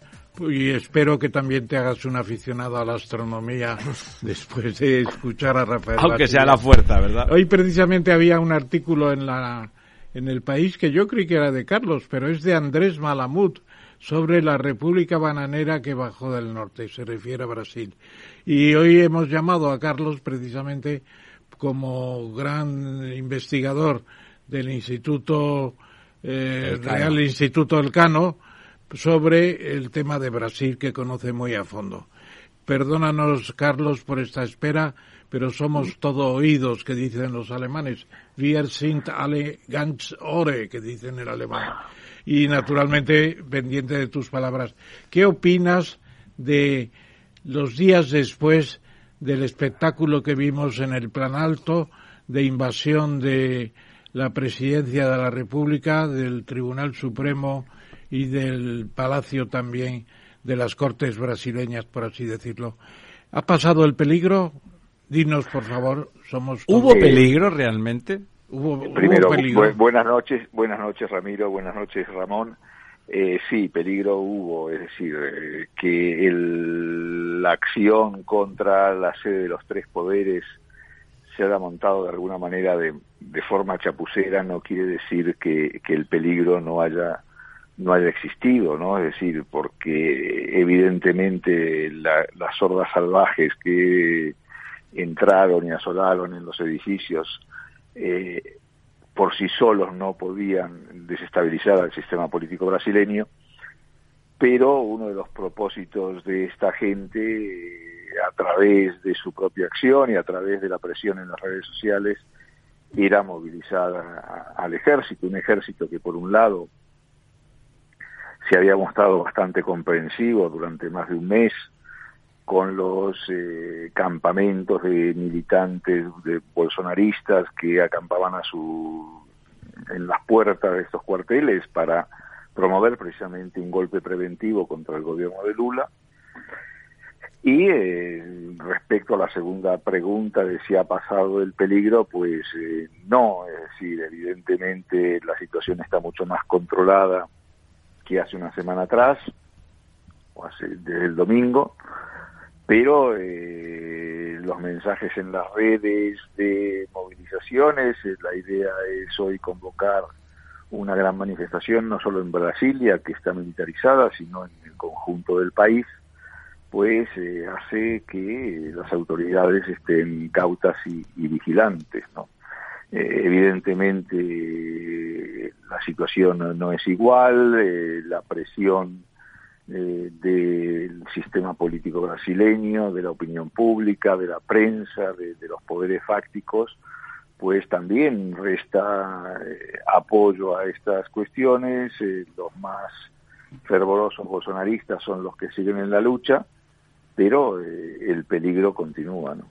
y espero que también te hagas un aficionado a la astronomía después de escuchar a Rafael. Aunque sea la fuerza, ¿verdad? Hoy precisamente había un artículo en la en el país que yo creí que era de Carlos, pero es de Andrés Malamud sobre la República Bananera que bajó del norte, se refiere a Brasil. Y hoy hemos llamado a Carlos precisamente como gran investigador del Instituto eh. Real Instituto Elcano sobre el tema de Brasil que conoce muy a fondo. Perdónanos, Carlos, por esta espera, pero somos todo oídos, que dicen los alemanes. Wir sind alle ganz Ohr, que dicen el alemán. Y naturalmente, pendiente de tus palabras, ¿qué opinas de los días después del espectáculo que vimos en el Plan Alto de invasión de la Presidencia de la República, del Tribunal Supremo y del Palacio también de las Cortes brasileñas, por así decirlo. ¿Ha pasado el peligro? Dinos, por favor, somos... ¿Hubo peligro realmente? Hubo, hubo Primero, peligro. bu- buenas noches, buenas noches Ramiro, buenas noches Ramón. Eh, sí, peligro hubo, es decir, eh, que el- la acción contra la sede de los tres poderes se haya montado de alguna manera de, de forma chapucera no quiere decir que, que el peligro no haya no haya existido, ¿no? Es decir, porque evidentemente la- las hordas salvajes que entraron y asolaron en los edificios eh, por sí solos no podían desestabilizar al sistema político brasileño, pero uno de los propósitos de esta gente, eh, a través de su propia acción y a través de la presión en las redes sociales, era movilizar a- al ejército, un ejército que por un lado se había mostrado bastante comprensivo durante más de un mes con los eh, campamentos de militantes de bolsonaristas que acampaban a su en las puertas de estos cuarteles para promover precisamente un golpe preventivo contra el gobierno de Lula. Y eh, respecto a la segunda pregunta de si ha pasado el peligro, pues eh, no, es decir, evidentemente la situación está mucho más controlada que hace una semana atrás, o hace, desde el domingo, pero eh, los mensajes en las redes de movilizaciones, eh, la idea es hoy convocar una gran manifestación, no solo en Brasilia, que está militarizada, sino en el conjunto del país, pues eh, hace que las autoridades estén cautas y, vigilantes, ¿no? Eh, evidentemente la situación no es igual, eh, la presión del sistema político brasileño, de la opinión pública, de la prensa, de, los poderes fácticos, pues también resta apoyo a estas cuestiones, los más fervorosos bolsonaristas son los que siguen en la lucha, pero eh, el peligro continúa. ¿no?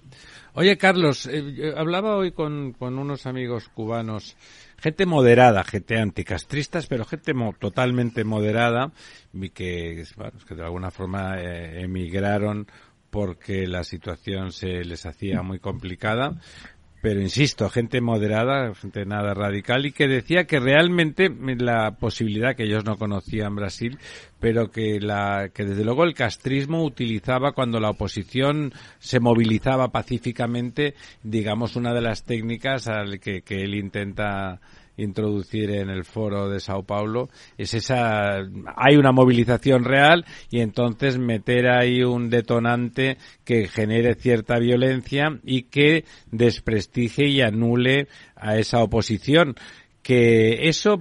Oye, Carlos, eh, hablaba hoy con, con, unos amigos cubanos, gente moderada, gente anticastristas, pero gente totalmente moderada, y que, que de alguna forma eh, emigraron porque la situación se les hacía muy complicada pero insisto, gente moderada, gente nada radical y que decía que realmente la posibilidad que ellos no conocían Brasil, pero que la que desde luego el castrismo utilizaba cuando la oposición se movilizaba pacíficamente, digamos una de las técnicas al que, que él intenta introducir en el foro de Sao Paulo es esa hay una movilización real y entonces meter ahí un detonante que genere cierta violencia y que desprestigie y anule a esa oposición. Que eso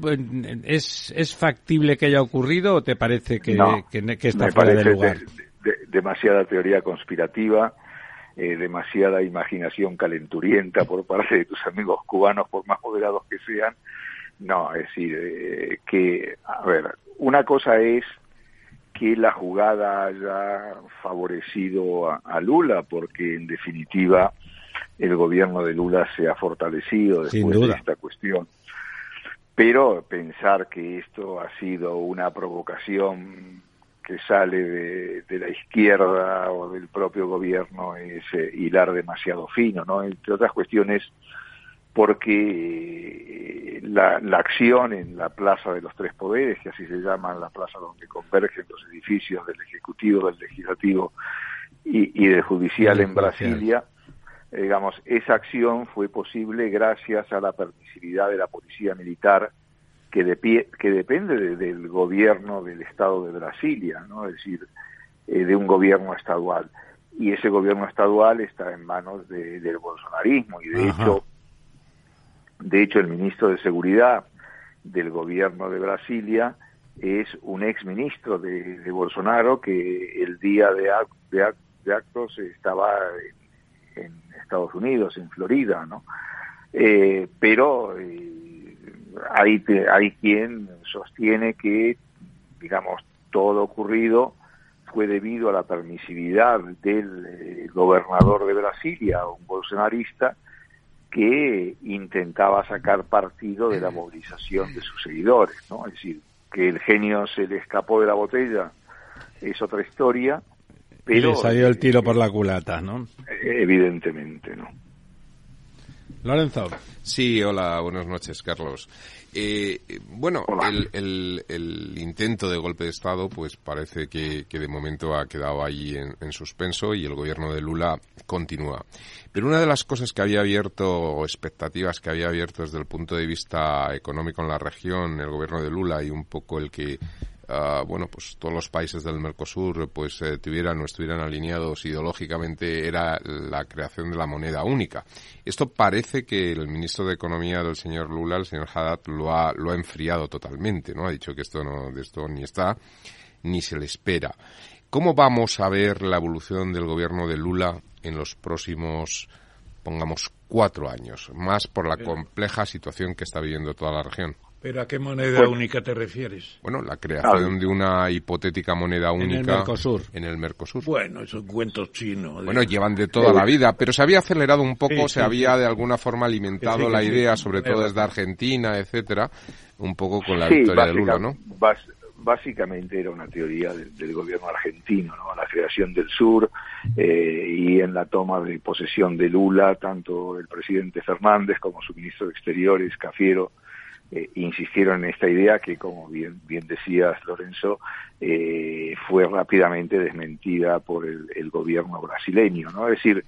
es, es factible que haya ocurrido o te parece que, que, está fuera de lugar demasiada teoría conspirativa eh, demasiada imaginación calenturienta por parte de tus amigos cubanos, por más moderados que sean. No, es decir, eh, que, a ver, una cosa es que la jugada haya favorecido a, Lula, porque en definitiva el gobierno de Lula se ha fortalecido después de esta cuestión. Pero pensar que esto ha sido una provocación que sale de, la izquierda o del propio gobierno es eh, hilar demasiado fino, ¿no? Entre otras cuestiones, porque eh, la, acción en la Plaza de los Tres Poderes, que así se llama la plaza donde convergen los edificios del Ejecutivo, del Legislativo y, del Judicial en Brasilia, digamos, esa acción fue posible gracias a la permisividad de la Policía Militar que, de que depende del gobierno del Estado de Brasilia, ¿no? es decir, eh, de un gobierno estadual. Y ese gobierno estadual está en manos del bolsonarismo y de hecho, de hecho el ministro de Seguridad del gobierno de Brasilia es un ex ministro de, Bolsonaro que el día de, de, actos estaba en, Estados Unidos, en Florida, ¿no? Eh, pero eh, hay, hay quien sostiene que, digamos, todo ocurrido fue debido a la permisividad del eh, gobernador de Brasilia, un bolsonarista, que intentaba sacar partido de la movilización de sus seguidores, ¿no? Es decir, que el genio se le escapó de la botella es otra historia, pero... le salió el tiro por la culata, ¿no? Evidentemente, ¿no? Lorenzo. Sí, hola, buenas noches, Carlos. Eh, bueno, el, el, intento de golpe de Estado, pues parece que, de momento ha quedado ahí en, suspenso y el gobierno de Lula continúa. Pero una de las cosas que había abierto, o expectativas que había abierto desde el punto de vista económico en la región, el gobierno de Lula y un poco el que Bueno, pues todos los países del Mercosur pues eh, tuvieran o estuvieran alineados ideológicamente era la creación de la moneda única. Esto parece que el ministro de Economía del señor Lula, el señor Haddad, lo ha, lo ha enfriado totalmente, ¿no? Ha dicho que esto no, de esto ni está, ni se le espera. ¿Cómo vamos a ver la evolución del gobierno de Lula en los próximos, pongamos, cuatro años? Más por la compleja situación que está viviendo toda la región. ¿Pero a qué moneda única te refieres? Bueno, la creación de una hipotética moneda única. En el Mercosur. En el Mercosur. Bueno, esos cuentos chinos. Bueno, llevan de toda la vida, pero se había acelerado un poco, se había de alguna forma alimentado la idea, sobre todo desde Argentina, etcétera, un poco con la victoria de Lula, ¿no? básicamente era una teoría del, gobierno argentino, ¿no? La creación del sur eh, y en la toma de posesión de Lula, tanto el presidente Fernández como su ministro de Exteriores, Cafiero, eh, insistieron en esta idea que, como bien, bien decías, Lorenzo, eh, fue rápidamente desmentida por el, gobierno brasileño. ¿no? Es decir,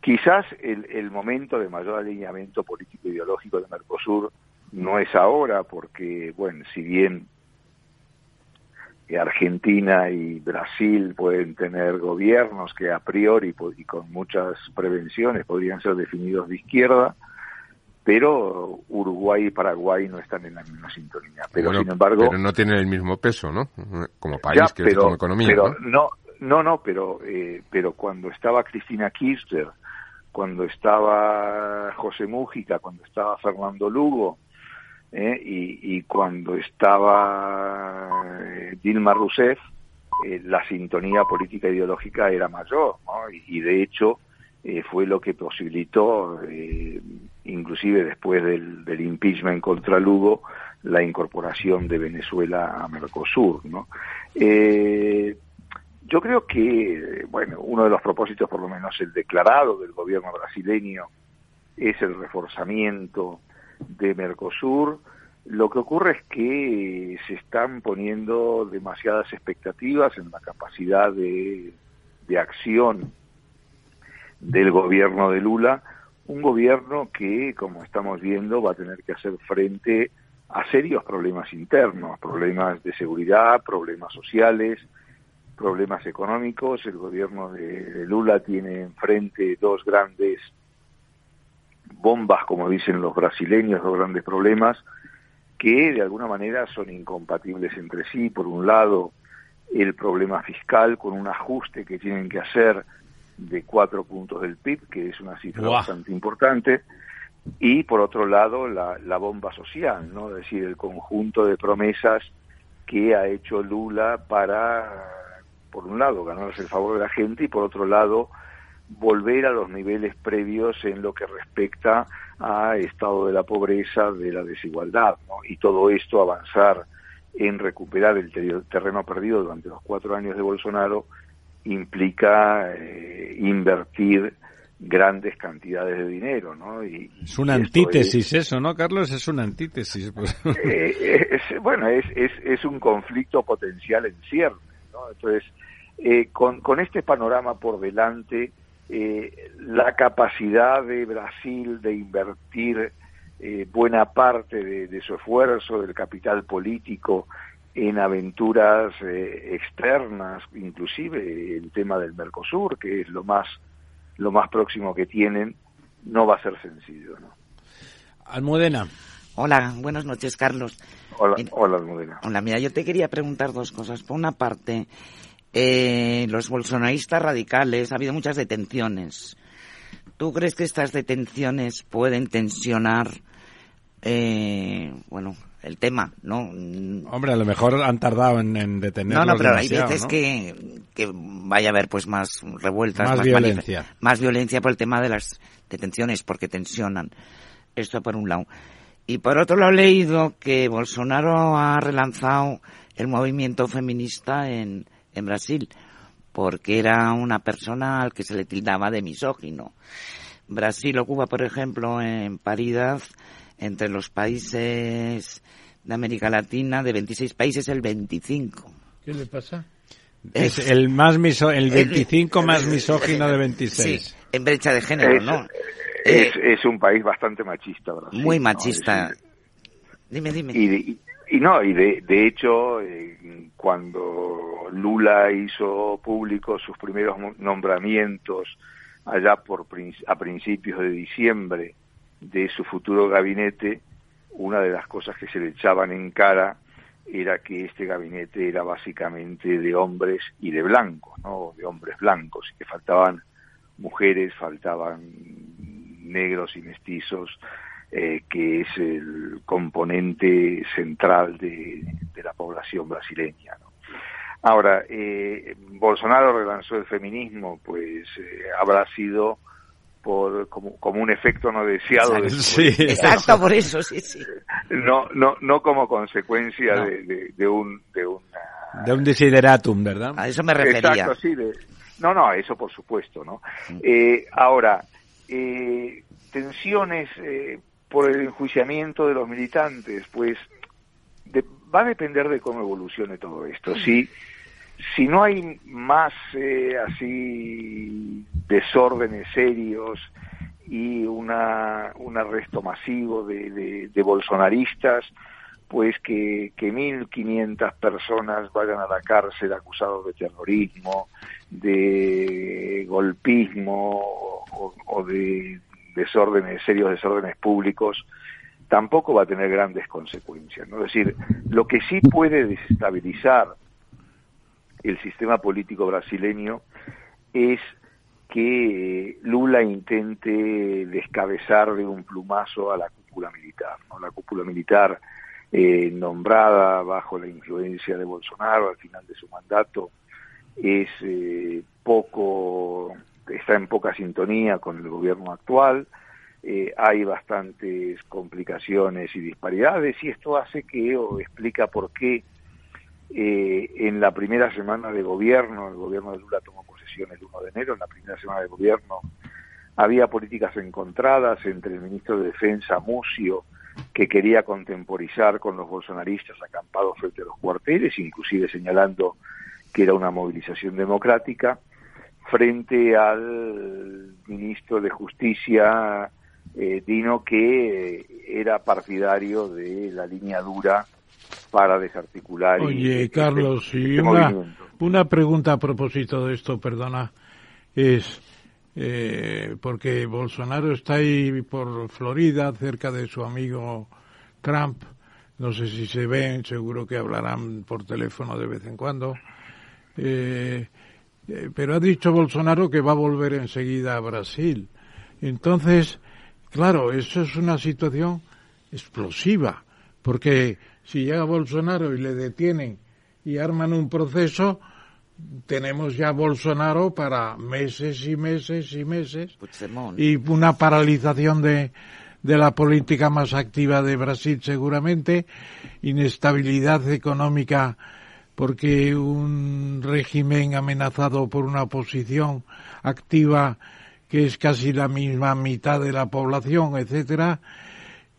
quizás el, el momento de mayor alineamiento político-ideológico de Mercosur no es ahora, porque, bueno, si bien Argentina y Brasil pueden tener gobiernos que a priori y con muchas prevenciones podrían ser definidos de izquierda, pero Uruguay y Paraguay no están en la misma sintonía. Pero sin embargo, pero no tienen el mismo peso, ¿no? Como país que como economía. Pero ¿no? no, no, pero eh, pero cuando estaba Cristina Kirchner, cuando estaba José Mújica, cuando estaba Fernando Lugo, ¿eh? y, y, cuando estaba eh, Dilma Rousseff, eh, la sintonía política ideológica era mayor, ¿no? y, y, de hecho eh, fue lo que posibilitó, eh, inclusive después del, del, impeachment contra Lugo, la incorporación de Venezuela a Mercosur. ¿no? yo creo que, bueno, uno de los propósitos, por lo menos el declarado del gobierno brasileño, es el reforzamiento de Mercosur. Lo que ocurre es que se están poniendo demasiadas expectativas en la capacidad de acción del gobierno de Lula, un gobierno que, como estamos viendo, va a tener que hacer frente a serios problemas internos, problemas de seguridad, problemas sociales, problemas económicos. El gobierno de Lula tiene enfrente dos grandes bombas, como dicen los brasileños, dos grandes problemas, que de alguna manera son incompatibles entre sí. Por un lado, el problema fiscal con un ajuste que tienen que hacer de cuatro puntos del PIB, que es una cifra bastante importante, y por otro lado, la, la bomba social, ¿no? es decir, el conjunto de promesas que ha hecho Lula para, por un lado, ganarse el favor de la gente y por otro lado, volver a los niveles previos en lo que respecta a estado de la pobreza, de la desigualdad, ¿no? y todo esto avanzar en recuperar el terreno perdido durante los cuatro años de Bolsonaro implica eh, invertir grandes cantidades de dinero, ¿no? Y, es una antítesis es, eso, ¿no, Carlos? Es una antítesis. Pues. Eh, es, bueno, es, es, es un conflicto potencial en cierre, ¿no? Entonces, eh, con, con este panorama por delante, eh, la capacidad de Brasil de invertir eh, buena parte de, de, su esfuerzo, del capital político, en aventuras eh, externas, inclusive el tema del Mercosur, que es lo más, lo más próximo que tienen, no va a ser sencillo. ¿no? Almudena. Hola, buenas noches, Carlos. Hola, hola, Almudena. Hola, mira, yo te quería preguntar dos cosas. Por una parte, eh, los bolsonaristas radicales, ha habido muchas detenciones. ¿Tú crees que estas detenciones pueden tensionar, eh, bueno, el tema, ¿no? Hombre, a lo mejor han tardado en, en detenerlos No, no, pero hay veces ¿no? que, que vaya a haber pues más revueltas, más, más violencia. Más violencia por el tema de las detenciones, porque tensionan. Esto por un lado. Y por otro lado he leído que Bolsonaro ha relanzado el movimiento feminista en, en Brasil, porque era una persona al que se le tildaba de misógino. Brasil ocupa, por ejemplo, en paridad entre los países de América Latina, de 26 países, el 25. ¿Qué le pasa? Es, es el más miso, el 25 el, más misógino de 26. Sí, en brecha de género, es, ¿no? Es, eh, es, un país bastante machista, Brasil. Muy machista. ¿no? Dime, dime. Y, de, y no, y de, de hecho, eh, cuando Lula hizo público sus primeros nombramientos allá por a principios de diciembre de su futuro gabinete, una de las cosas que se le echaban en cara era que este gabinete era básicamente de hombres y de blancos, ¿no? De hombres blancos, y que faltaban mujeres, faltaban negros y mestizos, eh, que es el componente central de, de la población brasileña. ¿no? Ahora, eh, Bolsonaro relanzó el feminismo, pues eh, habrá sido por como, como un efecto no deseado. Exacto, de, sí. Exacto por eso, sí, sí. No, no, no como consecuencia no. De, de, de, un de una de un desideratum, ¿verdad? A eso me refería. Exacto, sí. De, no, no, eso por supuesto, ¿no? Mm. Eh, ahora, eh, tensiones, eh, por el enjuiciamiento de los militantes, pues va a depender de cómo evolucione todo esto. Si, si no hay más eh, así desórdenes serios y una, un arresto masivo de, de, bolsonaristas, pues que, que 1.500 personas vayan a la cárcel acusados de terrorismo, de golpismo o, de desórdenes, serios desórdenes públicos, tampoco va a tener grandes consecuencias. ¿no? Es decir, lo que sí puede desestabilizar el sistema político brasileño es que Lula intente descabezar de un plumazo a la cúpula militar. ¿no? La cúpula militar eh, nombrada bajo la influencia de Bolsonaro al final de su mandato es eh, poco, está en poca sintonía con el gobierno actual, eh, hay bastantes complicaciones y disparidades y esto hace que, o explica por qué eh, en la primera semana de gobierno, el gobierno de Lula tomó posesión el 1 de enero, en la primera semana de gobierno había políticas encontradas entre el ministro de Defensa, Mucio, que quería contemporizar con los bolsonaristas acampados frente a los cuarteles, inclusive señalando que era una movilización democrática, frente al ministro de Justicia, eh, Dino, que era partidario de la línea dura para desarticular. Oye, Carlos, y este una, una pregunta a propósito de esto, perdona, es eh, porque Bolsonaro está ahí por Florida, cerca de su amigo Trump. No sé si se ven, seguro que hablarán por teléfono de vez en cuando. Eh, eh, pero ha dicho Bolsonaro que va a volver enseguida a Brasil. Entonces, claro, eso es una situación explosiva, porque si llega Bolsonaro y le detienen y arman un proceso, tenemos ya Bolsonaro para meses y meses y meses y una paralización de, de la política más activa de Brasil seguramente, inestabilidad económica porque un régimen amenazado por una oposición activa que es casi la misma mitad de la población, etcétera,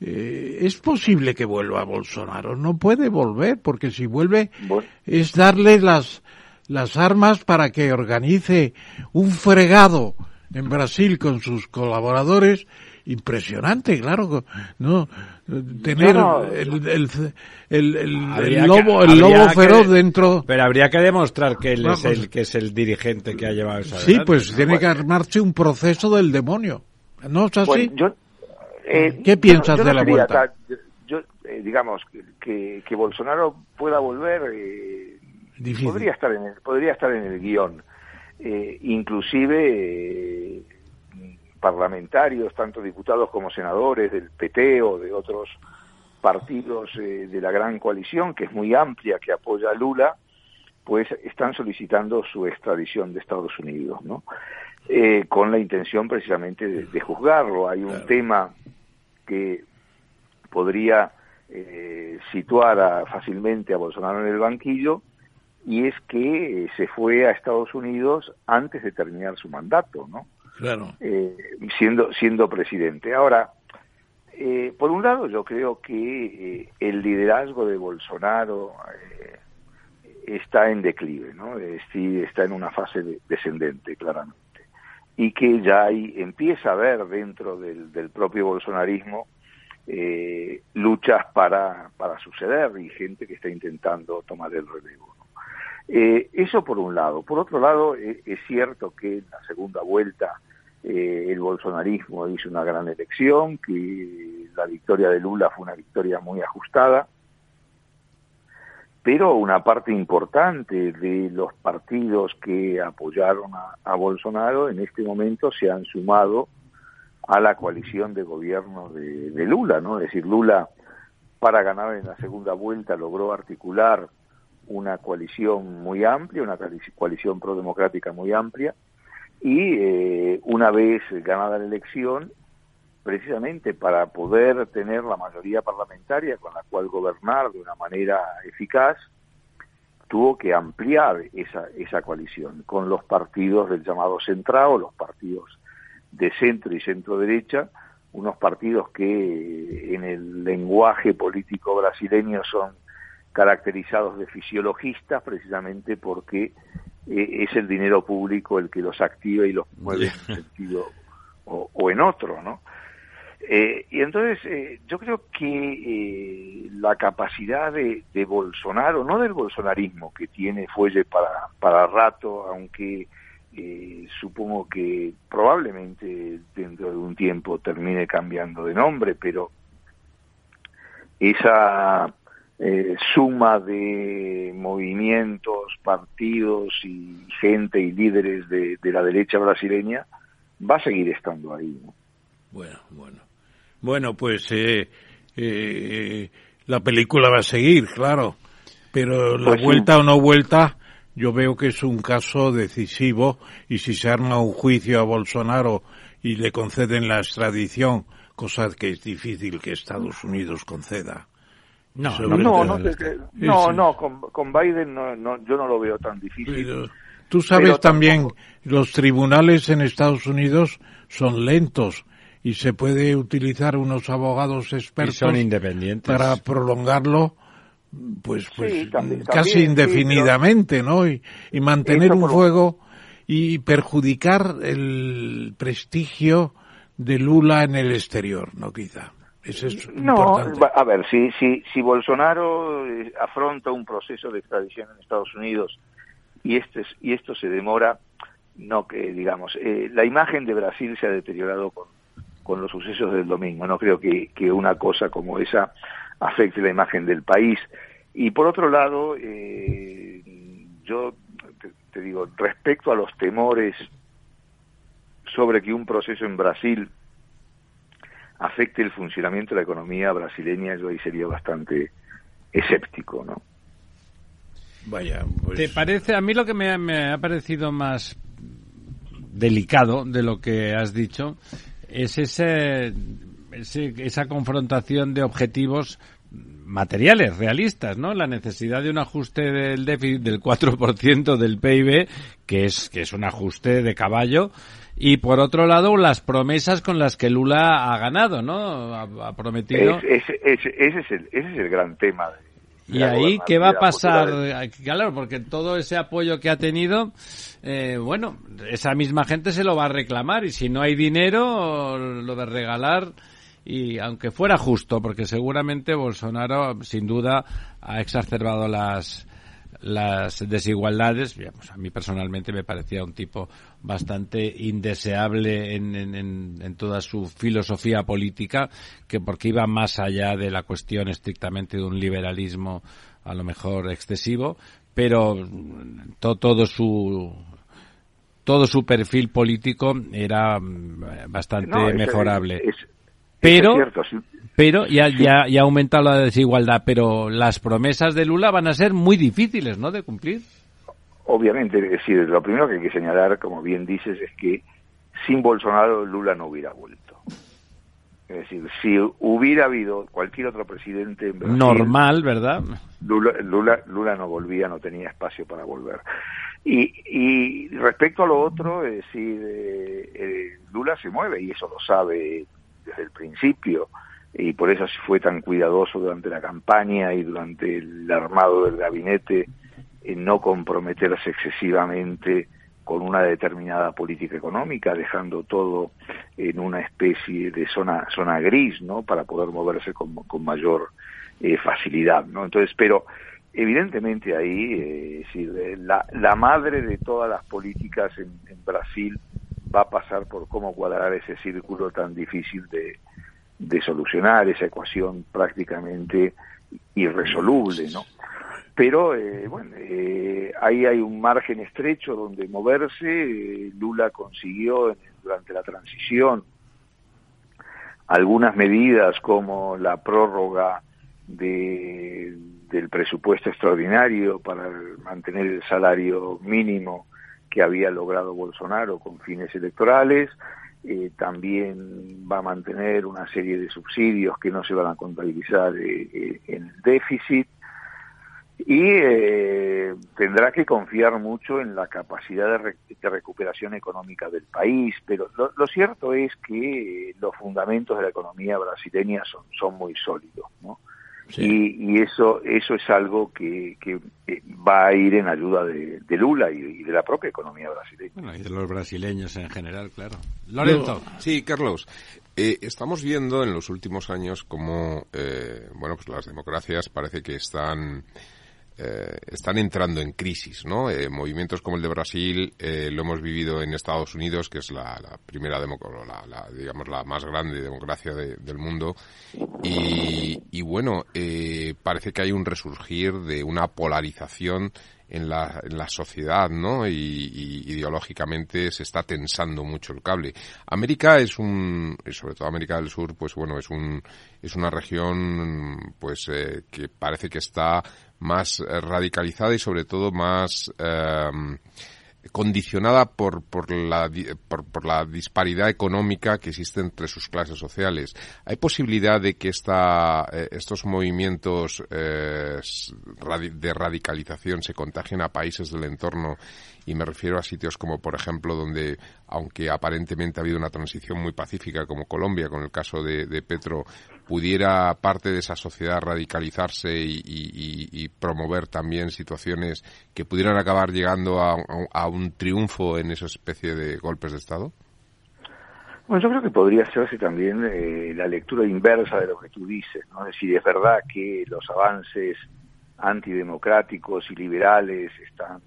eh, es posible que vuelva Bolsonaro. No puede volver, porque si vuelve es darle las, las armas para que organice un fregado en Brasil con sus colaboradores impresionante, claro, no tener el, el, el, lobo, el lobo feroz dentro. Pero habría que demostrar que él es el que es el dirigente que ha llevado esa. Sí, pues tiene que armarse un proceso del demonio, ¿no es así? Eh, ¿Qué piensas de la vuelta? Yo, eh, digamos que, que, Bolsonaro pueda volver eh, podría estar en el, podría estar en el guion, inclusive parlamentarios, tanto diputados como senadores del PT o de otros partidos eh, de la gran coalición, que es muy amplia, que apoya a Lula, pues están solicitando su extradición de Estados Unidos, ¿no? Eh, con la intención precisamente de, juzgarlo. Hay un tema que podría eh, situar fácilmente a Bolsonaro en el banquillo y es que se fue a Estados Unidos antes de terminar su mandato, ¿no? claro. Eh, siendo, siendo presidente. Ahora, eh, por un lado, yo creo que eh, el liderazgo de Bolsonaro está en declive, ¿no? Sí, está en una fase descendente, claramente. Y que ya hay, empieza a haber dentro del, propio bolsonarismo luchas para, para suceder y gente que está intentando tomar el relevo. eso por un lado. Por otro lado, es cierto que en la segunda vuelta eh, el bolsonarismo hizo una gran elección, que la victoria de Lula fue una victoria muy ajustada, pero una parte importante de los partidos que apoyaron a, Bolsonaro en este momento se han sumado a la coalición de gobierno de, Lula, ¿no? Es decir, Lula para ganar en la segunda vuelta logró articular una coalición muy amplia, una coalición pro-democrática muy amplia, y eh, una vez ganada la elección, precisamente para poder tener la mayoría parlamentaria con la cual gobernar de una manera eficaz, tuvo que ampliar esa, esa coalición con los partidos del llamado centrado, los partidos de centro y centro derecha, unos partidos que en el lenguaje político brasileño son caracterizados de fisiologistas precisamente porque eh, es el dinero público el que los activa y los mueve en un sentido o, en otro, ¿no? Eh, y entonces eh, yo creo que la capacidad de, de, Bolsonaro, no del bolsonarismo que tiene fuelle para, para rato, aunque supongo que probablemente dentro de un tiempo termine cambiando de nombre, pero esa eh, suma de movimientos, partidos y gente y líderes de, la derecha brasileña va a seguir estando ahí. Bueno, bueno. Bueno, pues eh, eh, la película va a seguir, claro, pero la pues vuelta o no vuelta, yo veo que es un caso decisivo y si se arma un juicio a Bolsonaro y le conceden la extradición, cosa que es difícil que Estados Unidos conceda, no, no, no, no, con, Biden no, yo no lo veo tan difícil. tú sabes también, los tribunales en Estados Unidos son lentos y se puede utilizar unos abogados expertos son independientes. para prolongarlo pues pues casi indefinidamente, ¿no? Y, mantener un fuego y perjudicar el prestigio de Lula en el exterior, ¿no? Quizá no, a ver, si, si, si Bolsonaro eh, afronta un proceso de extradición en Estados Unidos y, este, y esto se demora, no que, digamos, eh, la imagen de Brasil se ha deteriorado con, con los sucesos del domingo. No creo que, que una cosa como esa afecte la imagen del país. Y por otro lado, eh, yo te digo, respecto a los temores sobre que un proceso en Brasil afecte el funcionamiento de la economía brasileña, yo ahí sería bastante escéptico, ¿no? Vaya, pues... ¿Te parece? A mí lo que me ha, parecido más delicado de lo que has dicho es ese, esa confrontación de objetivos materiales, realistas, ¿no? La necesidad de un ajuste del déficit del 4% del PIB, que es, que es un ajuste de caballo, y por otro lado las promesas con las que Lula ha ganado, ¿no? Ha, prometido. ese, es el, ese es el gran tema. y ahí, ¿qué va a pasar? Claro, porque todo ese apoyo que ha tenido, eh, bueno, esa misma gente se lo va a reclamar y si no hay dinero, lo de regalar y aunque fuera justo, porque seguramente Bolsonaro sin duda ha exacerbado las las desigualdades, a mí personalmente me parecía un tipo bastante indeseable en, en, en, toda su filosofía política, que porque iba más allá de la cuestión estrictamente de un liberalismo a lo mejor excesivo, pero todo su todo su perfil político era mm, bastante mejorable. pero pero ya, ya, ya ha aumentado la desigualdad, pero las promesas de Lula van a ser muy difíciles, ¿no?, de cumplir. Obviamente, es decir, lo primero que hay que señalar, como bien dices, es que sin Bolsonaro Lula no hubiera vuelto. Es decir, si hubiera habido cualquier otro presidente en normal, ¿verdad? Lula, Lula, Lula no volvía, no tenía espacio para volver. Y, y respecto a lo otro, es decir, eh, eh, Lula se mueve y eso lo sabe desde el principio y por eso fue tan cuidadoso durante la campaña y durante el armado del gabinete en no comprometerse excesivamente con una determinada política económica, dejando todo en una especie de zona zona gris, ¿no? Para poder moverse con, con mayor eh, facilidad, ¿no? Entonces, pero evidentemente ahí, eh, eh, la, la madre de todas las políticas en, en Brasil va a pasar por cómo cuadrar ese círculo tan difícil de, de solucionar esa ecuación prácticamente irresoluble, ¿no? Pero, eh, bueno, eh, ahí hay un margen estrecho donde moverse. Eh, Lula consiguió durante la transición algunas medidas como la prórroga de, del presupuesto extraordinario para mantener el salario mínimo que había logrado Bolsonaro con fines electorales, eh, también va a mantener una serie de subsidios que no se van a contabilizar en el déficit y eh, tendrá que confiar mucho en la capacidad de, recuperación económica del país, pero lo, cierto es que los fundamentos de la economía brasileña son, son muy sólidos, ¿no? Y, eso eso es algo que, que, va a ir en ayuda de, Lula y, de la propia economía brasileña. y de los brasileños en general, claro. Lorenzo. Sí, Carlos. Eh, estamos viendo en los últimos años cómo, eh, bueno, pues las democracias parece que están eh, están entrando en crisis, ¿no? Eh, movimientos como el de Brasil eh, lo hemos vivido en Estados Unidos, que es la, primera democracia, la, digamos la más grande democracia del mundo, y, bueno, parece que hay un resurgir de una polarización en la, en la sociedad, ¿no? Y, ideológicamente se está tensando mucho el cable. América es un, sobre todo América del Sur, pues bueno, es un, es una región, pues que parece que está más eh, radicalizada y sobre todo más eh, condicionada por, por, la, por, la disparidad económica que existe entre sus clases sociales. ¿Hay posibilidad de que esta, eh, estos movimientos de radicalización se contagien a países del entorno y me refiero a sitios como, por ejemplo, donde, aunque aparentemente ha habido una transición muy pacífica, como Colombia, con el caso de, Petro, pudiera parte de esa sociedad radicalizarse y, promover también situaciones que pudieran acabar llegando a, un triunfo en esa especie de golpes de Estado? Bueno, yo creo que podría hacerse también eh, la lectura inversa de lo que tú dices, ¿no? Es decir, es verdad que los avances antidemocráticos y liberales están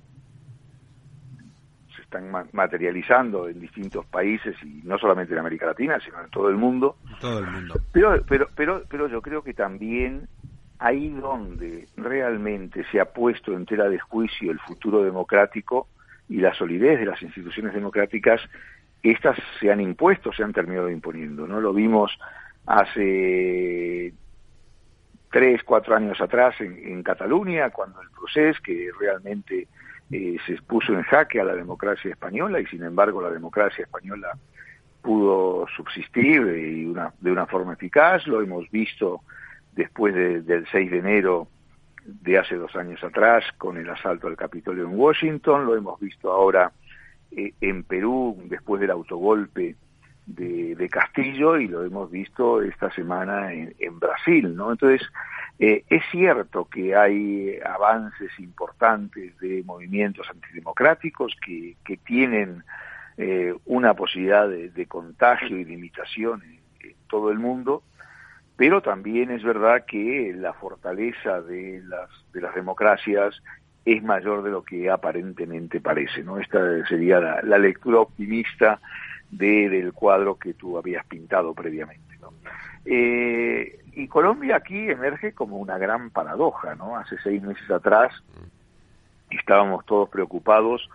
están materializando en distintos países y no solamente en América Latina, sino en todo el mundo. Todo el mundo. Pero, pero, pero, pero yo creo que también ahí donde realmente se ha puesto en tela de juicio el futuro democrático y la solidez de las instituciones democráticas, estas se han impuesto, se han terminado imponiendo. ¿no? Lo vimos hace tres, cuatro años atrás en, en Cataluña, cuando el proceso que realmente eh, se puso en jaque a la democracia española y sin embargo la democracia española pudo subsistir de una, de una forma eficaz, lo hemos visto después del 6 de enero de hace dos años atrás con el asalto al Capitolio en Washington, lo hemos visto ahora eh, en Perú después del autogolpe de, Castillo y lo hemos visto esta semana en, Brasil, ¿no? Entonces, eh, es cierto que hay avances importantes de movimientos antidemocráticos que, que tienen eh, una posibilidad de, contagio y limitación en, todo el mundo, pero también es verdad que la fortaleza de las, de las democracias es mayor de lo que aparentemente parece. ¿no? Esta sería la, lectura optimista de, del cuadro que tú habías pintado previamente. ¿no? Eh, y Colombia aquí emerge como una gran paradoja, ¿no? Hace seis meses atrás estábamos todos preocupados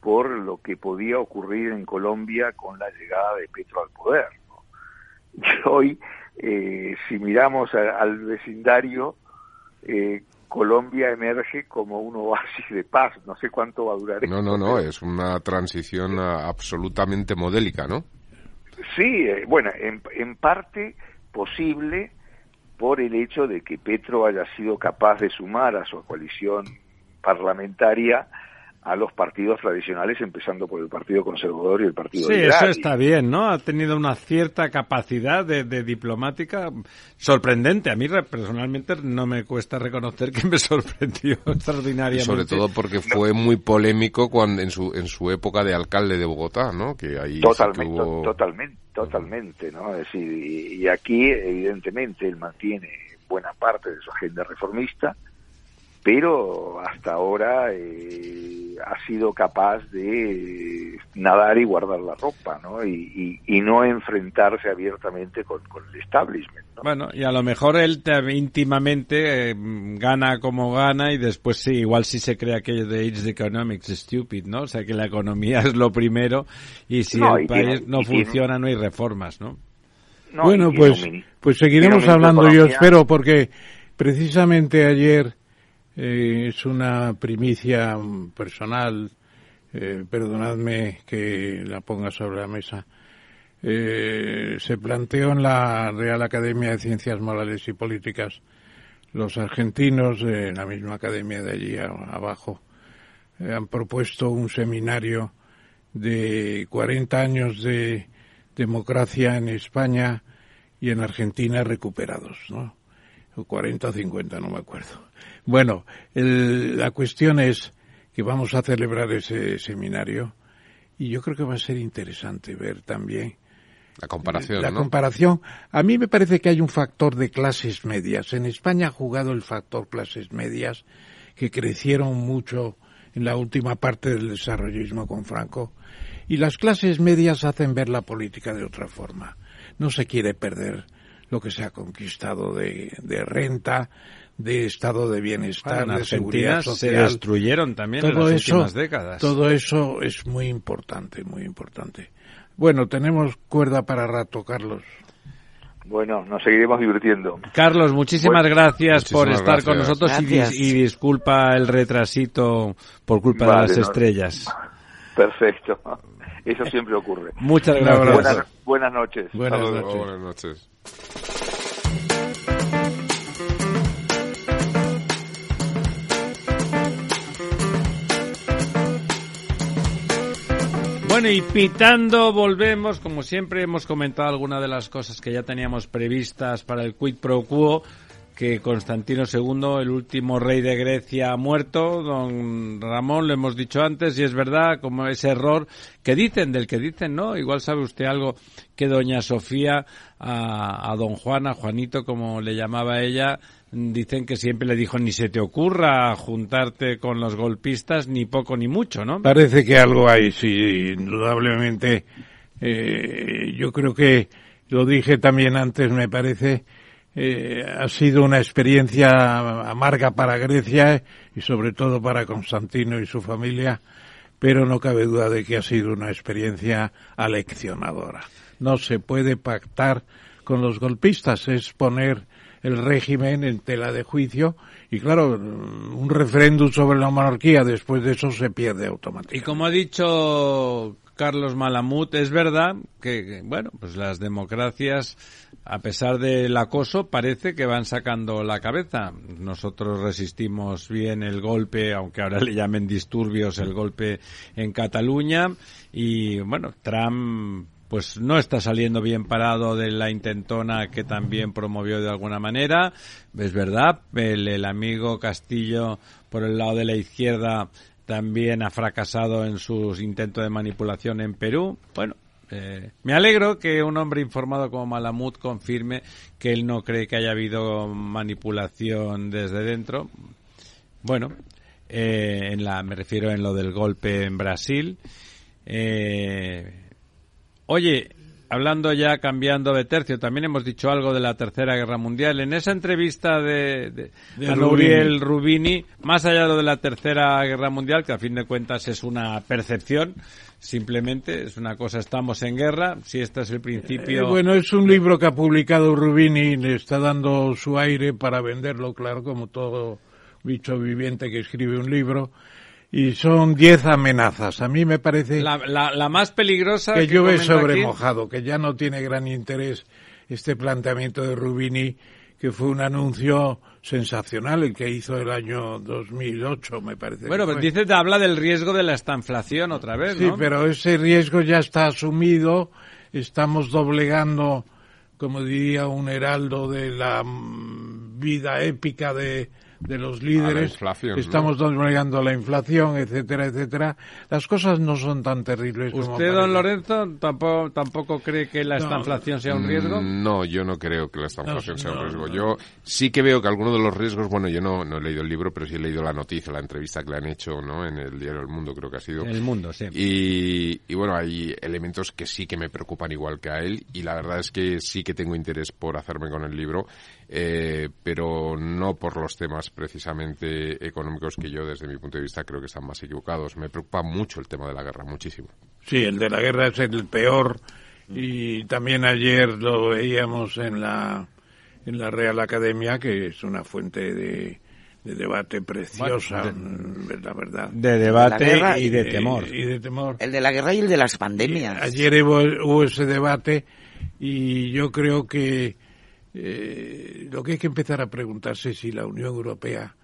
por lo que podía ocurrir en Colombia con la llegada de Petro al poder. Y hoy, eh, si miramos al vecindario, eh, Colombia emerge como un oasis de paz. No sé cuánto va a durar. No, no, no, es una transición absolutamente modélica, ¿no? Sí, eh, bueno, en, en parte posible por el hecho de que Petro haya sido capaz de sumar a su coalición parlamentaria a los partidos tradicionales, empezando por el Partido Conservador y el Partido Sí, eso está bien, ¿no? Ha tenido una cierta capacidad de, diplomática sorprendente. A mí personalmente no me cuesta reconocer que me sorprendió extraordinariamente. sobre todo porque fue muy polémico cuando en su en su época de alcalde de Bogotá, ¿no? Que ahí totalmente, totalmente, totalmente, ¿no? Es decir, y aquí evidentemente él mantiene buena parte de su agenda reformista pero hasta ahora eh, ha sido capaz de nadar y guardar la ropa, ¿no? Y, y, no enfrentarse abiertamente con, el establishment. ¿no? Bueno, y a lo mejor él íntimamente eh, gana como gana y después sí, igual sí se cree aquello de It's the economics stupid, ¿no? O sea que la economía es lo primero y si el país no funciona no hay reformas, ¿no? bueno, pues, pues seguiremos hablando, yo espero, porque precisamente ayer eh, es una primicia personal, eh, perdonadme que la ponga sobre la mesa. Eh, se planteó en la Real Academia de Ciencias Morales y Políticas los argentinos en la misma academia de allí abajo eh, han propuesto un seminario de 40 años de democracia en España y en Argentina recuperados, ¿no? O 40 o 50, no me acuerdo. Bueno, la cuestión es que vamos a celebrar ese seminario y yo creo que va a ser interesante ver también la comparación. La comparación. A mí me parece que hay un factor de clases medias. En España ha jugado el factor clases medias que crecieron mucho en la última parte del desarrollismo con Franco. Y las clases medias hacen ver la política de otra forma. No se quiere perder lo que se ha conquistado de, de renta, de estado de bienestar, de seguridad social. se destruyeron también en las últimas décadas. Todo eso es muy importante, muy importante. Bueno, tenemos cuerda para rato, Carlos. Bueno, nos seguiremos divirtiendo. Carlos, muchísimas gracias por estar con nosotros y, disculpa el retrasito por culpa de las estrellas. Perfecto. Eso siempre ocurre. Muchas gracias. Buenas, noches. Buenas noches. Buenas noches. Bueno, y pitando volvemos, como siempre hemos comentado algunas de las cosas que ya teníamos previstas para el quid pro quo, que Constantino II, el último rey de Grecia, ha muerto, don Ramón, lo hemos dicho antes, y es verdad, como ese error que dicen, del que dicen, ¿no? Igual sabe usted algo que doña Sofía a, a don Juan, a Juanito, como le llamaba ella, dicen que siempre le dijo ni se te ocurra juntarte con los golpistas ni poco ni mucho, ¿no? Parece que algo hay, sí, indudablemente. Eh, yo creo que lo dije también antes, me parece, eh, ha sido una experiencia amarga para Grecia y sobre todo para Constantino y su familia, pero no cabe duda de que ha sido una experiencia aleccionadora. No se puede pactar con los golpistas, es poner el régimen en tela de juicio y claro, un referéndum sobre la monarquía después de eso se pierde automáticamente. Y como ha dicho Carlos Malamut, es verdad que, bueno, pues las democracias, a pesar del acoso, parece que van sacando la cabeza. Nosotros resistimos bien el golpe, aunque ahora le llamen disturbios, el golpe en Cataluña. Y bueno, Trump pues no está saliendo bien parado de la intentona que también promovió de alguna manera. Es verdad, el, amigo Castillo por el lado de la izquierda también ha fracasado en sus intentos de manipulación en Perú. Bueno, eh, me alegro que un hombre informado como Malamud confirme que él no cree que haya habido manipulación desde dentro. Bueno, eh, en la, me refiero en lo del golpe en Brasil. Eh, Oye, hablando ya, cambiando de tercio, también hemos dicho algo de la Tercera Guerra Mundial. En esa entrevista de, de, a Rubini. Rubini, más allá de la Tercera Guerra Mundial, que a fin de cuentas es una percepción, simplemente es una cosa, estamos en guerra, si este es el principio. Eh, bueno, es un libro que ha publicado Rubini, le está dando su aire para venderlo, claro, como todo bicho viviente que escribe un libro y son diez amenazas. A mí me parece la, la, más peligrosa que, llueve sobre mojado, que ya no tiene gran interés este planteamiento de Rubini, que fue un anuncio sensacional el que hizo el año 2008, me parece. Bueno, pero dice, habla del riesgo de la estanflación otra vez, ¿no? Sí, pero ese riesgo ya está asumido, estamos doblegando, como diría un heraldo de la mm, vida épica de, de los líderes, estamos ¿no? la inflación, etcétera, etcétera. Las cosas no son tan terribles como ¿Usted, don Lorenzo, tampoco, tampoco cree que la inflación sea un riesgo? Mm, no, yo no creo que la inflación sea un riesgo. Yo sí que veo que algunos de los riesgos, bueno, yo no, no he leído el libro, pero sí he leído la noticia, la entrevista que le han hecho ¿no? en el diario El Mundo, creo que ha sido. El Mundo, sí. Y, y bueno, hay elementos que sí que me preocupan igual que a él y la verdad es que sí que tengo interés por hacerme con el libro eh, pero no por los temas precisamente económicos que yo desde mi punto de vista creo que están más equivocados. Me preocupa mucho el tema de la guerra, muchísimo. Sí, el de la guerra es el peor y también ayer lo veíamos en la en la Real Academia que es una fuente de, debate preciosa, la verdad. De debate y, de temor. y de temor. El de la guerra y el de las pandemias. ayer hubo, ese debate y yo creo que eh, lo que hay que empezar a preguntarse es si la Unión Europea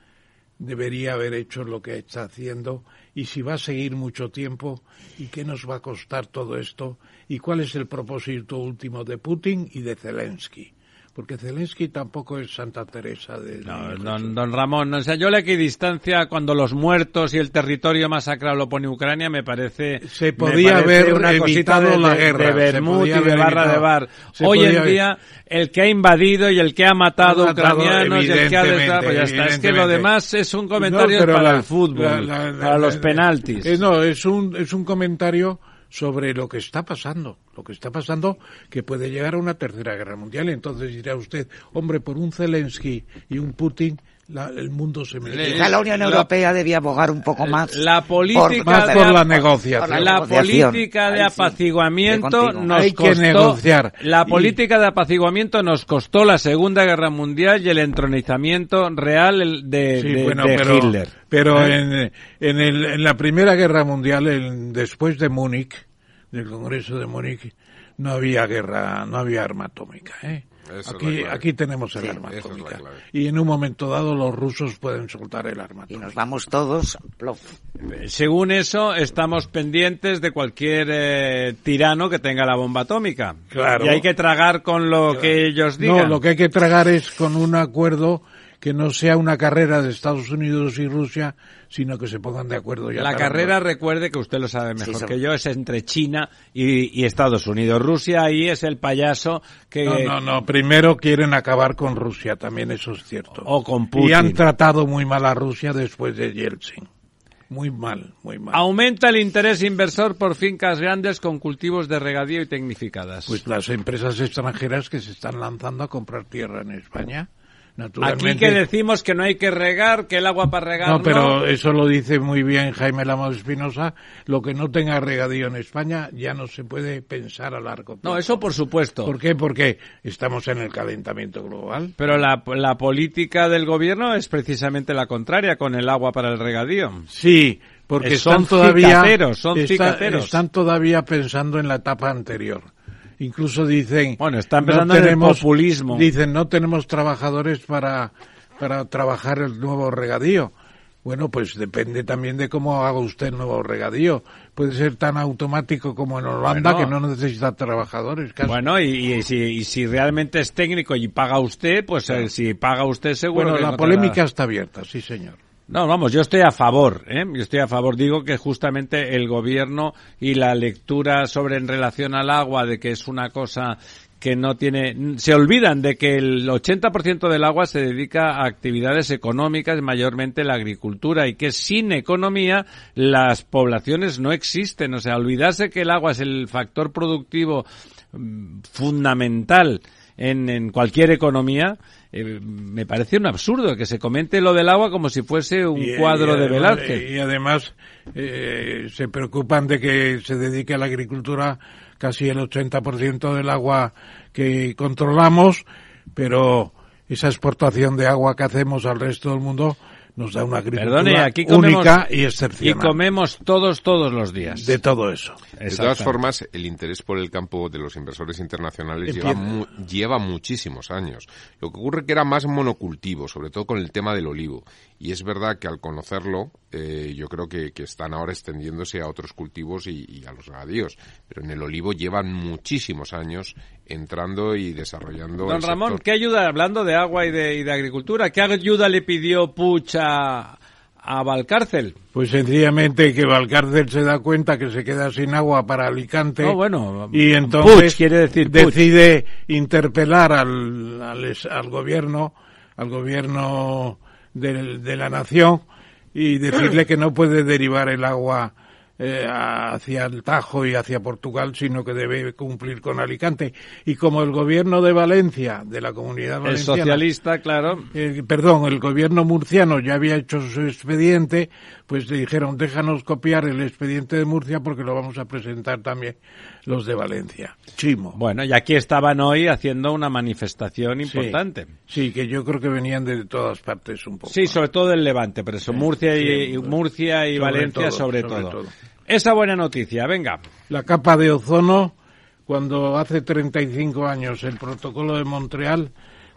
debería haber hecho lo que está haciendo y si va a seguir mucho tiempo y qué nos va a costar todo esto y cuál es el propósito último de Putin y de Zelensky porque Zelensky tampoco es Santa Teresa de... No, don, don, Ramón, o sea, yo la equidistancia cuando los muertos y el territorio masacrado lo pone Ucrania me parece... Se podía haber una cosita de, la guerra. De Bermud y de Barra de Bar. Hoy en día, el que ha invadido y el que ha matado, ucranianos y el que ha... Pues ya está, es que lo demás es un comentario para el fútbol, para los penaltis. Eh, no, es un, es un comentario sobre lo que está pasando, lo que está pasando que puede llegar a una tercera guerra mundial. Entonces dirá usted, hombre, por un Zelensky y un Putin el mundo se merece. la Unión Europea debía abogar un poco más. La política más de, por la negociación. La, política de apaciguamiento nos Hay costó. Que negociar. La política de apaciguamiento nos costó la Segunda Guerra Mundial y el entronizamiento real de, sí, de, bueno, de pero, Hitler. Pero ¿Eh? en, en, el, en la Primera Guerra Mundial, el, después de Múnich, del Congreso de Múnich, no había guerra, no había arma atómica, ¿eh? Esa aquí, aquí tenemos el Sí, arma es y en un momento dado los rusos pueden soltar el arma Y nos vamos todos, plof. Según eso, estamos pendientes de cualquier eh, tirano que tenga la bomba atómica. Claro. Y hay que tragar con lo que ellos digan. No, lo que hay que tragar es con un acuerdo que no sea una carrera de Estados Unidos y Rusia, sino que se pongan de acuerdo ya. La carrera, recuerde que usted lo sabe mejor Sí, que yo, es entre China y, y Estados Unidos. Rusia ahí es el payaso que... No, no, no. Primero quieren acabar con Rusia, también eso es cierto. O con Putin. Y han tratado muy mal a Rusia después de Yeltsin. Muy mal, muy mal. Aumenta el interés inversor por fincas grandes con cultivos de regadío y tecnificadas. Pues las empresas extranjeras que se están lanzando a comprar tierra en España, naturalmente. Aquí que decimos que no hay que regar, que el agua para regar No, pero eso lo dice muy bien Jaime Lama Espinosa. Lo que no tenga regadío en España ya no se puede pensar a largo plazo. No, eso por supuesto. ¿Por qué? Porque estamos en el calentamiento global. Pero la, la política del gobierno es precisamente la contraria con el agua para el regadío. Sí, porque Eh, son están todavía cicateros, son está- cicateros. están todavía pensando en la etapa anterior. Incluso dicen Bueno, están pensando en el populismo. Dicen no tenemos trabajadores para para trabajar el nuevo regadío. Bueno, pues depende también de cómo haga usted el nuevo regadío. Puede ser tan automático como en Holanda Bueno. que no necesita trabajadores. casi. Bueno, y, y si, y si realmente es técnico y paga usted, pues eh, si paga usted seguro Bueno, que la polémica está abierta, sí señor. No, vamos, yo estoy a favor, ¿eh? Yo estoy a favor. Digo que justamente el gobierno y la lectura sobre en relación al agua de que es una cosa que no tiene, se olvidan de que el 80% del agua se dedica a actividades económicas, mayormente la agricultura, y que sin economía las poblaciones no existen. O sea, olvidarse que el agua es el factor productivo mm, fundamental en, en cualquier economía, eh, me parece un absurdo que se comente lo del agua como si fuese un Y- cuadro y de además- Velázquez. Y además eh, se preocupan de que se dedique a la agricultura casi el 80% del agua que controlamos, pero esa exportación de agua que hacemos al resto del mundo nos da una agricultura Perdone, aquí comemos, única y y excepcional. comemos todos, todos los días. de todo eso. De todas formas, el interés por el campo de los inversores internacionales lleva, Empieza. mu- lleva muchísimos años. Lo que ocurre que era más monocultivo, sobre todo con el tema del olivo. Y es verdad que al conocerlo, eh, yo creo que, que están ahora extendiéndose a otros cultivos y, y a los regadíos. Pero en el olivo llevan muchísimos años entrando y desarrollando. Don el Ramón, sector. ¿qué ayuda, hablando de agua y de, y de agricultura, qué ayuda le pidió Puig a, Valcárcel? Pues sencillamente que Valcárcel se da cuenta que se queda sin agua para Alicante. No, bueno, y entonces quiere decir decide interpelar al, al, es- al gobierno, al gobierno de, la nación y decirle que no puede derivar el agua eh, hacia el Tajo y hacia Portugal, sino que debe cumplir con Alicante. Y como el gobierno de Valencia, de la comunidad El valenciana, socialista, claro. eh, perdón, el gobierno murciano ya había hecho su expediente, pues le dijeron, déjanos copiar el expediente de Murcia porque lo vamos a presentar también los de Valencia. Chimo. Bueno, y aquí estaban hoy haciendo una manifestación Sí. importante. Sí, que yo creo que venían de todas partes un poco. Sí, sobre todo del Levante, pero eso, Murcia y, sí, y Murcia y sobre Valencia todo, sobre, sobre todo. todo. Esa buena noticia, venga. La capa de ozono, cuando hace 35 años el protocolo de Montreal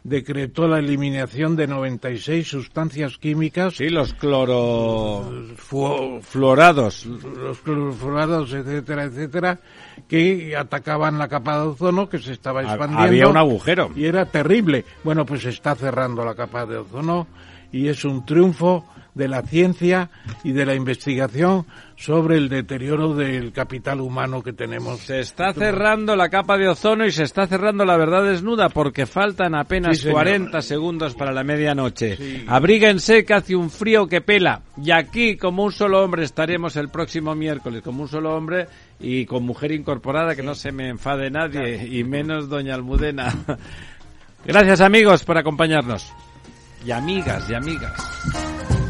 decretó la eliminación de 96 sustancias químicas. Sí, los clorofluorados. Los clorofluorados, etcétera, etcétera, que atacaban la capa de ozono que se estaba expandiendo. Había un agujero. Y era terrible. Bueno, pues se está cerrando la capa de ozono y es un triunfo de la ciencia y de la investigación sobre el deterioro del capital humano que tenemos. Se está cerrando la capa de ozono y se está cerrando la verdad desnuda porque faltan apenas 40 segundos para la medianoche. Abríguense que hace un frío que pela. Y aquí, como un solo hombre, estaremos el próximo miércoles, como un solo hombre y con mujer incorporada, que no se me enfade nadie, y menos doña Almudena. Gracias amigos por acompañarnos. Y amigas y amigas.